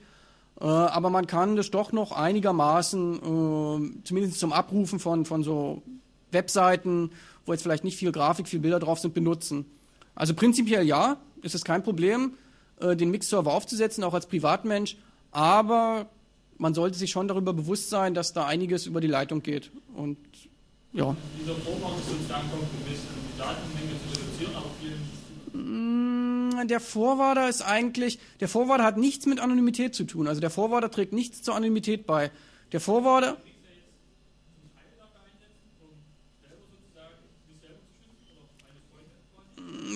äh, aber man kann das doch noch einigermaßen, äh, zumindest zum Abrufen von, von so Webseiten, wo jetzt vielleicht nicht viel Grafik, viel Bilder drauf sind, benutzen. Also prinzipiell ja, ist es kein Problem, äh, den Mix-Server aufzusetzen, auch als Privatmensch, aber man sollte sich schon darüber bewusst sein, dass da einiges über die Leitung geht. Und ja. Dieser Vorwand ist sozusagen Kompromiss, die Datenmenge zu reduzieren, aber viel mm, der Vorwarder ist eigentlich, der Vorwarder hat nichts mit Anonymität zu tun. Also der Vorwarder trägt nichts zur Anonymität bei. Der Vorwarder.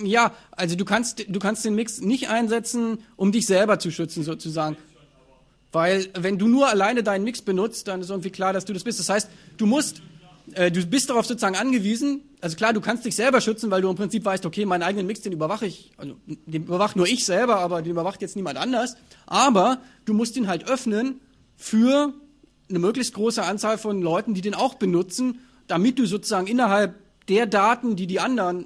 Ja, also du kannst, du kannst den Mix nicht einsetzen, um dich selber zu schützen, sozusagen. Weil wenn du nur alleine deinen Mix benutzt, dann ist irgendwie klar, dass du das bist. Das heißt, du musst, äh, du bist darauf sozusagen angewiesen, also klar, du kannst dich selber schützen, weil du im Prinzip weißt, okay, meinen eigenen Mix, den überwache ich, also den überwacht nur ich selber, aber den überwacht jetzt niemand anders. Aber du musst ihn halt öffnen für eine möglichst große Anzahl von Leuten, die den auch benutzen, damit du sozusagen innerhalb der Daten, die die anderen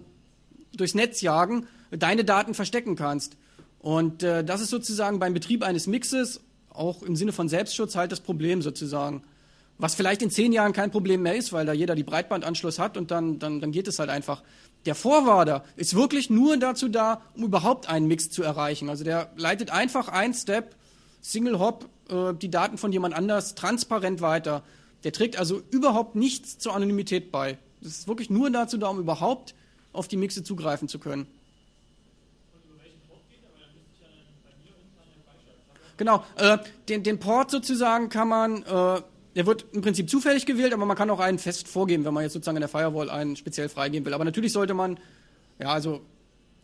durchs Netz jagen, deine Daten verstecken kannst. Und äh, das ist sozusagen beim Betrieb eines Mixes auch im Sinne von Selbstschutz halt das Problem sozusagen. Was vielleicht in zehn Jahren kein Problem mehr ist, weil da jeder die Breitbandanschluss hat und dann, dann, dann geht es halt einfach. Der Forwarder ist wirklich nur dazu da, um überhaupt einen Mix zu erreichen. Also der leitet einfach ein Step, Single Hop, äh, die Daten von jemand anders transparent weiter. Der trägt also überhaupt nichts zur Anonymität bei. Das ist wirklich nur dazu da, um überhaupt auf die Mixe zugreifen zu können. Genau, äh, den, den Port sozusagen kann man äh, der wird im Prinzip zufällig gewählt, aber man kann auch einen fest vorgeben, wenn man jetzt sozusagen in der Firewall einen speziell freigeben will. Aber natürlich sollte man, ja, also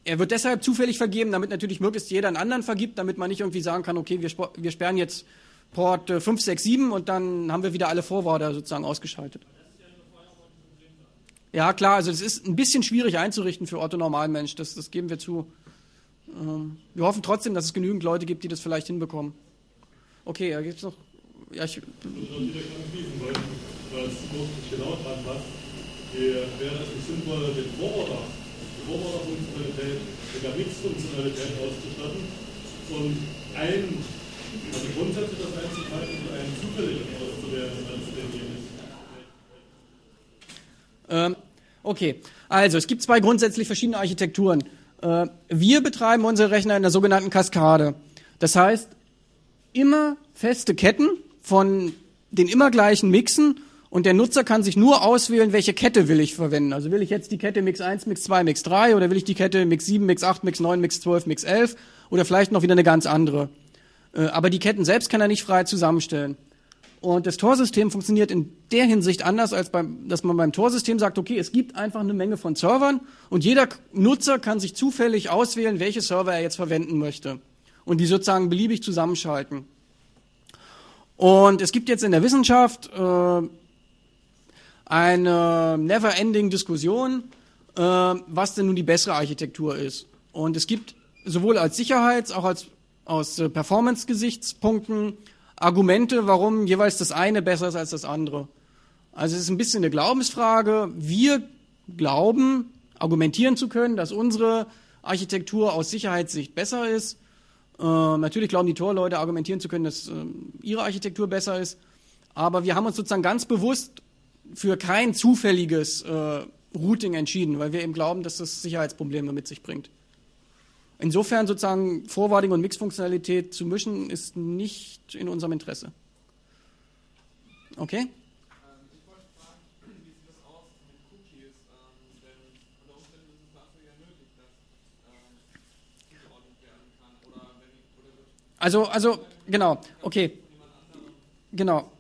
er wird deshalb zufällig vergeben, damit natürlich möglichst jeder einen anderen vergibt, damit man nicht irgendwie sagen kann, okay, wir, wir sperren jetzt Port äh, 567 und dann haben wir wieder alle Forwarder sozusagen ausgeschaltet. Ja, klar, also es ist ein bisschen schwierig einzurichten für Otto Normalmensch, das, das geben wir zu. Ähm, wir hoffen trotzdem, dass es genügend Leute gibt, die das vielleicht hinbekommen. Okay, da gibt es noch ja, ich. Weil das nicht genau dran passt. Wäre es nicht sinnvoller, den Forwarder, die der Mix-Funktionalität auszustatten, Und ein, also grundsätzlich das einzuhalten und einen zufälligen auszuwählen, als denjenigen. Ähm, okay, also es gibt zwei grundsätzlich verschiedene Architekturen. Äh, wir betreiben unsere Rechner in der sogenannten Kaskade. Das heißt, immer feste Ketten von den immer gleichen Mixen und der Nutzer kann sich nur auswählen, welche Kette will ich verwenden. Also will ich jetzt die Kette Mix 1, Mix 2, Mix 3 oder will ich die Kette Mix 7, Mix 8, Mix 9, Mix 12, Mix 11 oder vielleicht noch wieder eine ganz andere. Äh, aber die Ketten selbst kann er nicht frei zusammenstellen. Und das Torsystem funktioniert in der Hinsicht anders, als beim, dass man beim Torsystem sagt, okay, es gibt einfach eine Menge von Servern und jeder Nutzer kann sich zufällig auswählen, welche Server er jetzt verwenden möchte und die sozusagen beliebig zusammenschalten. Und es gibt jetzt in der Wissenschaft äh, eine never-ending Diskussion, äh, was denn nun die bessere Architektur ist. Und es gibt sowohl als Sicherheits- auch als aus äh, Performance-Gesichtspunkten Argumente, warum jeweils das eine besser ist als das andere. Also es ist ein bisschen eine Glaubensfrage. Wir glauben, argumentieren zu können, dass unsere Architektur aus Sicherheitssicht besser ist. Äh, natürlich glauben die Torleute argumentieren zu können, dass äh, ihre Architektur besser ist. Aber wir haben uns sozusagen ganz bewusst für kein zufälliges äh, Routing entschieden, weil wir eben glauben, dass das Sicherheitsprobleme mit sich bringt. Insofern sozusagen Forwarding und Mixfunktionalität zu mischen, ist nicht in unserem Interesse. Okay? Also, also, genau, okay. Genau.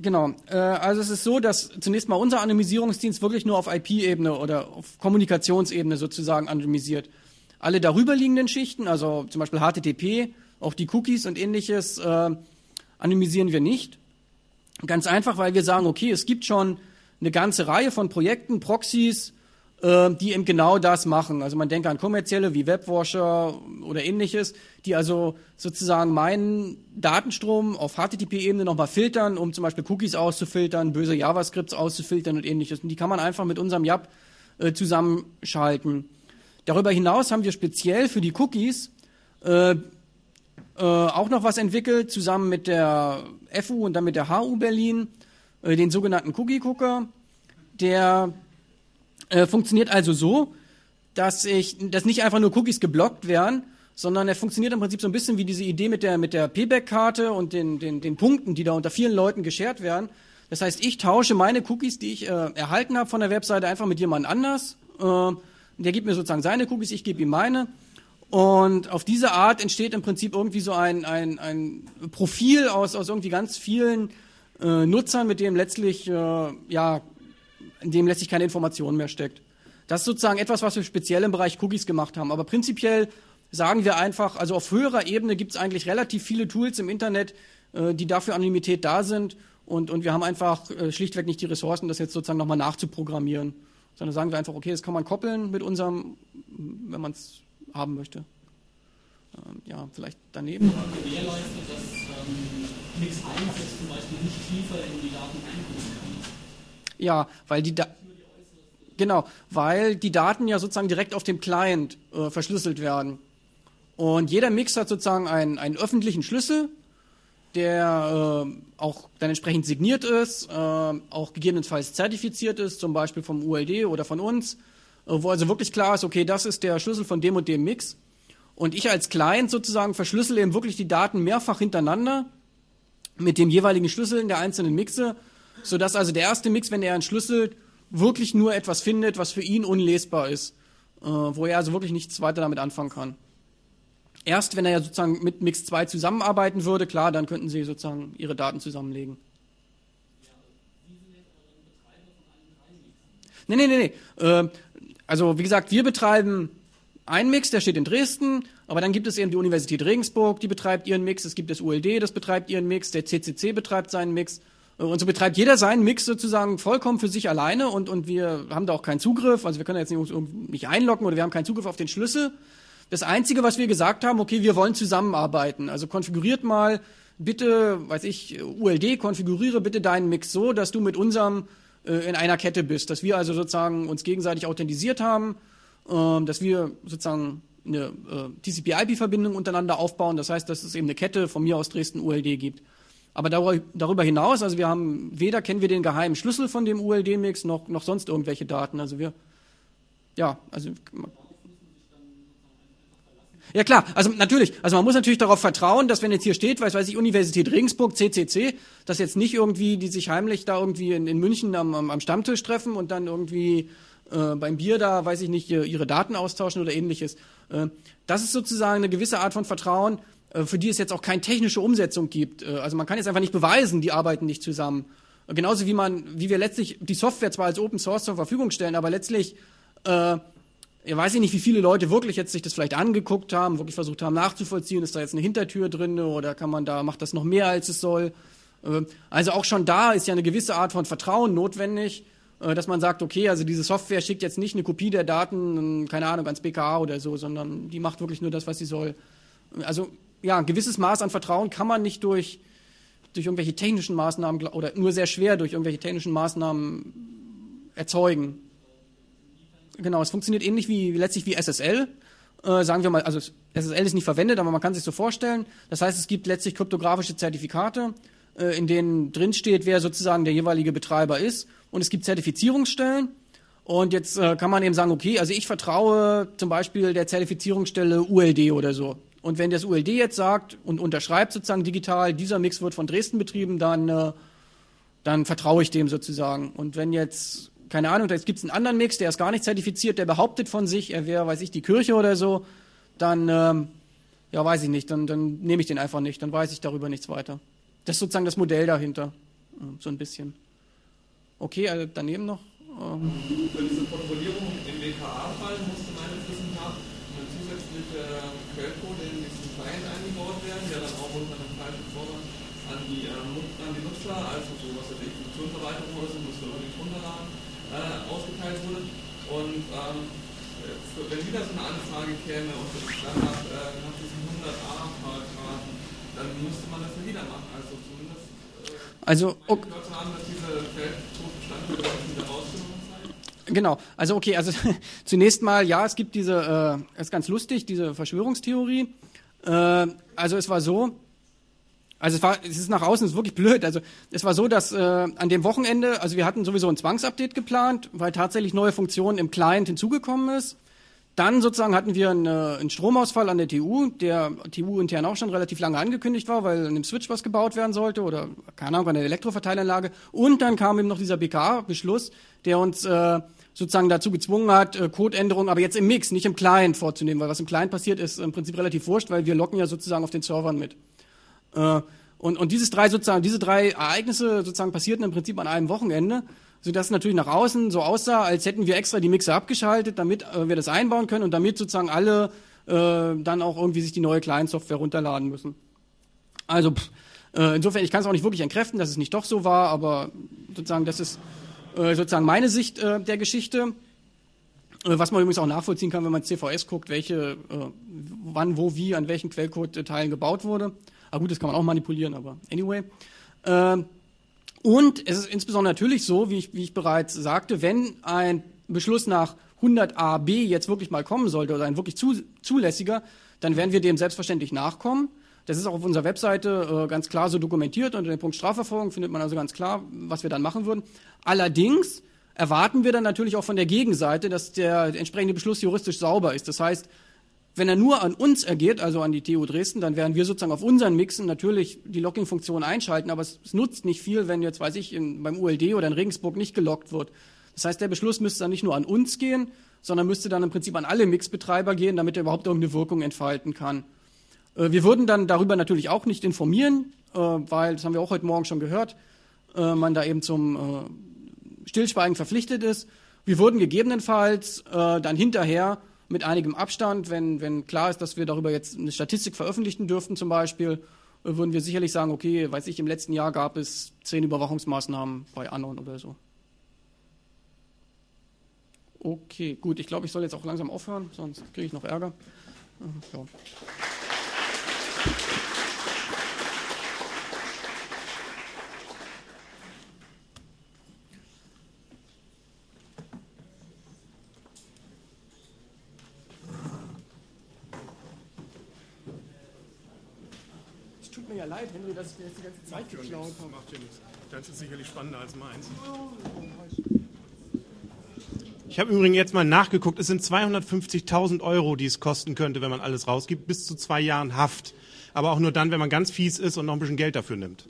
Genau. Äh, also es ist so, dass zunächst mal unser Anonymisierungsdienst wirklich nur auf IP-Ebene oder auf Kommunikationsebene sozusagen anonymisiert. Alle darüber liegenden Schichten, also zum Beispiel HTTP, auch die Cookies und ähnliches, äh, anonymisieren wir nicht. Ganz einfach, weil wir sagen, okay, es gibt schon eine ganze Reihe von Projekten, Proxys, äh, die eben genau das machen. Also man denkt an kommerzielle wie Webwasher oder ähnliches, die also sozusagen meinen Datenstrom auf HTTP-Ebene nochmal filtern, um zum Beispiel Cookies auszufiltern, böse JavaScripts auszufiltern und ähnliches. Und die kann man einfach mit unserem YAP äh, zusammenschalten. Darüber hinaus haben wir speziell für die Cookies äh, äh, auch noch was entwickelt, zusammen mit der FU und dann mit der HU Berlin, äh, den sogenannten Cookie Cooker. Der äh, funktioniert also so, dass ich, dass nicht einfach nur Cookies geblockt werden, sondern er funktioniert im Prinzip so ein bisschen wie diese Idee mit der, mit der Payback-Karte und den, den, den Punkten, die da unter vielen Leuten geshared werden. Das heißt, ich tausche meine Cookies, die ich äh, erhalten habe von der Webseite, einfach mit jemand anders. Der gibt mir sozusagen seine Cookies, ich gebe ihm meine. Und auf diese Art entsteht im Prinzip irgendwie so ein, ein, ein Profil aus, aus irgendwie ganz vielen äh, Nutzern, mit dem letztlich, äh, ja, in dem letztlich keine Information mehr steckt. Das ist sozusagen etwas, was wir speziell im Bereich Cookies gemacht haben. Aber prinzipiell sagen wir einfach, also auf höherer Ebene gibt es eigentlich relativ viele Tools im Internet, äh, die dafür Anonymität da sind. Und, und wir haben einfach äh, schlichtweg nicht die Ressourcen, das jetzt sozusagen nochmal nachzuprogrammieren sondern sagen wir einfach, okay, das kann man koppeln mit unserem, wenn man es haben möchte. Ähm, ja, vielleicht daneben. gewährleistet, dass ähm, Mix 1 jetzt zum Beispiel nicht tiefer in die Daten eingucken kann. Ja, weil die da Genau, weil die Daten ja sozusagen direkt auf dem Client äh, verschlüsselt werden. Und jeder Mix hat sozusagen einen, einen öffentlichen Schlüssel, der äh, auch dann entsprechend signiert ist, äh, auch gegebenenfalls zertifiziert ist, zum Beispiel vom ULD oder von uns, äh, wo also wirklich klar ist, okay, das ist der Schlüssel von dem und dem Mix. Und ich als Client sozusagen verschlüssel eben wirklich die Daten mehrfach hintereinander mit dem jeweiligen Schlüssel in der einzelnen Mixe, sodass also der erste Mix, wenn er entschlüsselt, wirklich nur etwas findet, was für ihn unlesbar ist, äh, wo er also wirklich nichts weiter damit anfangen kann. Erst wenn er ja sozusagen mit Mix 2 zusammenarbeiten würde, klar, dann könnten sie sozusagen ihre Daten zusammenlegen. Nee, nee, nee, nee. Äh, also wie gesagt, wir betreiben einen Mix, der steht in Dresden, aber dann gibt es eben die Universität Regensburg, die betreibt ihren Mix, es gibt das ULD, das betreibt ihren Mix, der CCC betreibt seinen Mix. Äh, und so betreibt jeder seinen Mix sozusagen vollkommen für sich alleine und, und wir haben da auch keinen Zugriff, also wir können jetzt nicht, nicht einloggen oder wir haben keinen Zugriff auf den Schlüssel. Das Einzige, was wir gesagt haben, okay, wir wollen zusammenarbeiten. Also konfiguriert mal bitte, weiß ich, ULD, konfiguriere bitte deinen Mix so, dass du mit unserem äh, in einer Kette bist. Dass wir also sozusagen uns gegenseitig authentisiert haben, äh, dass wir sozusagen eine äh, TCP-IP-Verbindung untereinander aufbauen. Das heißt, dass es eben eine Kette von mir aus Dresden ULD gibt. Aber darüber hinaus, also wir haben, weder kennen wir den geheimen Schlüssel von dem ULD-Mix, noch, noch sonst irgendwelche Daten. Also wir, ja, also ja klar, also natürlich, also man muss natürlich darauf vertrauen, dass wenn jetzt hier steht, weiß weiß ich, Universität Regensburg, CCC, dass jetzt nicht irgendwie die sich heimlich da irgendwie in, in München am, am, am Stammtisch treffen und dann irgendwie äh, beim Bier da, weiß ich nicht, ihre Daten austauschen oder ähnliches. Äh, das ist sozusagen eine gewisse Art von Vertrauen, äh, für die es jetzt auch keine technische Umsetzung gibt. Äh, also man kann jetzt einfach nicht beweisen, die arbeiten nicht zusammen. Genauso wie man, wie wir letztlich die Software zwar als Open Source zur Verfügung stellen, aber letztlich ja, weiß ich nicht, wie viele Leute wirklich jetzt sich das vielleicht angeguckt haben, wirklich versucht haben nachzuvollziehen, ist da jetzt eine Hintertür drin oder kann man da, macht das noch mehr als es soll. Äh, also auch schon da ist ja eine gewisse Art von Vertrauen notwendig, äh, dass man sagt, okay, also diese Software schickt jetzt nicht eine Kopie der Daten, keine Ahnung, ans BKA oder so, sondern die macht wirklich nur das, was sie soll. Also ja, ein gewisses Maß an Vertrauen kann man nicht durch, durch irgendwelche technischen Maßnahmen oder nur sehr schwer durch irgendwelche technischen Maßnahmen erzeugen. Genau, es funktioniert ähnlich wie letztlich wie SSL. Äh, sagen wir mal, also SSL ist nicht verwendet, aber man kann sich so vorstellen. Das heißt, es gibt letztlich kryptografische Zertifikate, äh, in denen drin steht, wer sozusagen der jeweilige Betreiber ist. Und es gibt Zertifizierungsstellen. Und jetzt äh, kann man eben sagen, okay, also ich vertraue zum Beispiel der Zertifizierungsstelle ULD oder so. Und wenn das ULD jetzt sagt und unterschreibt sozusagen digital, dieser Mix wird von Dresden betrieben, dann, äh, dann vertraue ich dem sozusagen. Und wenn jetzt keine Ahnung, da gibt es einen anderen Mix, der ist gar nicht zertifiziert, der behauptet von sich, er wäre, weiß ich, die Kirche oder so, dann, ähm, ja, weiß ich nicht, dann, dann nehme ich den einfach nicht, dann weiß ich darüber nichts weiter. Das ist sozusagen das Modell dahinter, so ein bisschen. Okay, also daneben noch. Ähm. Für diese Protokollierung im WKA-Fall musste meines Wissens nach ein zusätzlicher Quellcode in diesen Client eingebaut werden, der dann auch unter einem falschen Vorwand an die, ähm, an die Nutzer, also so was weiß ich, Funktionserweiterung oder so, musste man nicht runterladen äh, ausgeteilt wurde. Und ähm, wenn wieder so eine Anfrage käme und dann nach, äh, nach diesem 100a-Paragraphen, dann müsste man das wieder machen. Also zumindest äh, also, okay. haben, dass diese wieder rausgenommen Genau, also okay, also zunächst mal, ja, es gibt diese, äh, ist ganz lustig, diese Verschwörungstheorie. Äh, also es war so, also es war, es ist nach außen, es ist wirklich blöd. Also es war so, dass äh, an dem Wochenende, also wir hatten sowieso ein Zwangsupdate geplant, weil tatsächlich neue Funktionen im Client hinzugekommen ist. Dann sozusagen hatten wir einen, äh, einen Stromausfall an der TU, der TU intern auch schon relativ lange angekündigt war, weil an dem Switch was gebaut werden sollte oder keine Ahnung an der Elektroverteilanlage. Und dann kam eben noch dieser BK-Beschluss, der uns äh, sozusagen dazu gezwungen hat, äh, Codeänderungen, aber jetzt im Mix, nicht im Client vorzunehmen, weil was im Client passiert, ist im Prinzip relativ wurscht, weil wir locken ja sozusagen auf den Servern mit. Äh, und, und dieses drei sozusagen, diese drei Ereignisse sozusagen passierten im Prinzip an einem Wochenende, sodass es natürlich nach außen so aussah, als hätten wir extra die Mixer abgeschaltet, damit äh, wir das einbauen können und damit sozusagen alle äh, dann auch irgendwie sich die neue Client-Software runterladen müssen. Also pff, äh, insofern, ich kann es auch nicht wirklich entkräften, dass es nicht doch so war, aber sozusagen, das ist äh, sozusagen meine Sicht äh, der Geschichte. Äh, was man übrigens auch nachvollziehen kann, wenn man CVS guckt, welche, äh, wann, wo, wie, an welchen Quellcode-Teilen gebaut wurde. Aber gut, das kann man auch manipulieren, aber anyway. Ähm, und es ist insbesondere natürlich so, wie ich, wie ich bereits sagte, wenn ein Beschluss nach 100a b jetzt wirklich mal kommen sollte oder ein wirklich zu, zulässiger, dann werden wir dem selbstverständlich nachkommen. Das ist auch auf unserer Webseite äh, ganz klar so dokumentiert. Unter dem Punkt Strafverfolgung findet man also ganz klar, was wir dann machen würden. Allerdings erwarten wir dann natürlich auch von der Gegenseite, dass der entsprechende Beschluss juristisch sauber ist. Das heißt, wenn er nur an uns ergeht, also an die TU Dresden, dann werden wir sozusagen auf unseren Mixen natürlich die Locking-Funktion einschalten, aber es, es, nutzt nicht viel, wenn jetzt, weiß ich, in, beim ULD oder in Regensburg nicht gelockt wird. Das heißt, der Beschluss müsste dann nicht nur an uns gehen, sondern müsste dann im Prinzip an alle Mixbetreiber gehen, damit er überhaupt irgendeine Wirkung entfalten kann. Äh, wir würden dann darüber natürlich auch nicht informieren, äh, weil, das haben wir auch heute Morgen schon gehört, äh, man da eben zum äh, Stillschweigen verpflichtet ist. Wir würden gegebenenfalls äh, dann hinterher mit einigem Abstand, wenn, wenn klar ist, dass wir darüber jetzt eine Statistik veröffentlichen dürften zum Beispiel, äh, würden wir sicherlich sagen, okay, weiß ich, im letzten Jahr gab es zehn Überwachungsmaßnahmen bei anderen oder so. Okay, gut, ich glaube, ich soll jetzt auch langsam aufhören, sonst kriege ich noch Ärger. Äh, ja. Ja leid, Henry, dass ich dir jetzt die ganze Zeit geklaut habe. Macht ja nichts. Das ist sicherlich spannender als meins. Ich habe übrigens jetzt mal nachgeguckt, es sind 250.000 Euro, die es kosten könnte, wenn man alles rausgibt, bis zu zwei Jahren Haft. Aber auch nur dann, wenn man ganz fies ist und noch ein bisschen Geld dafür nimmt.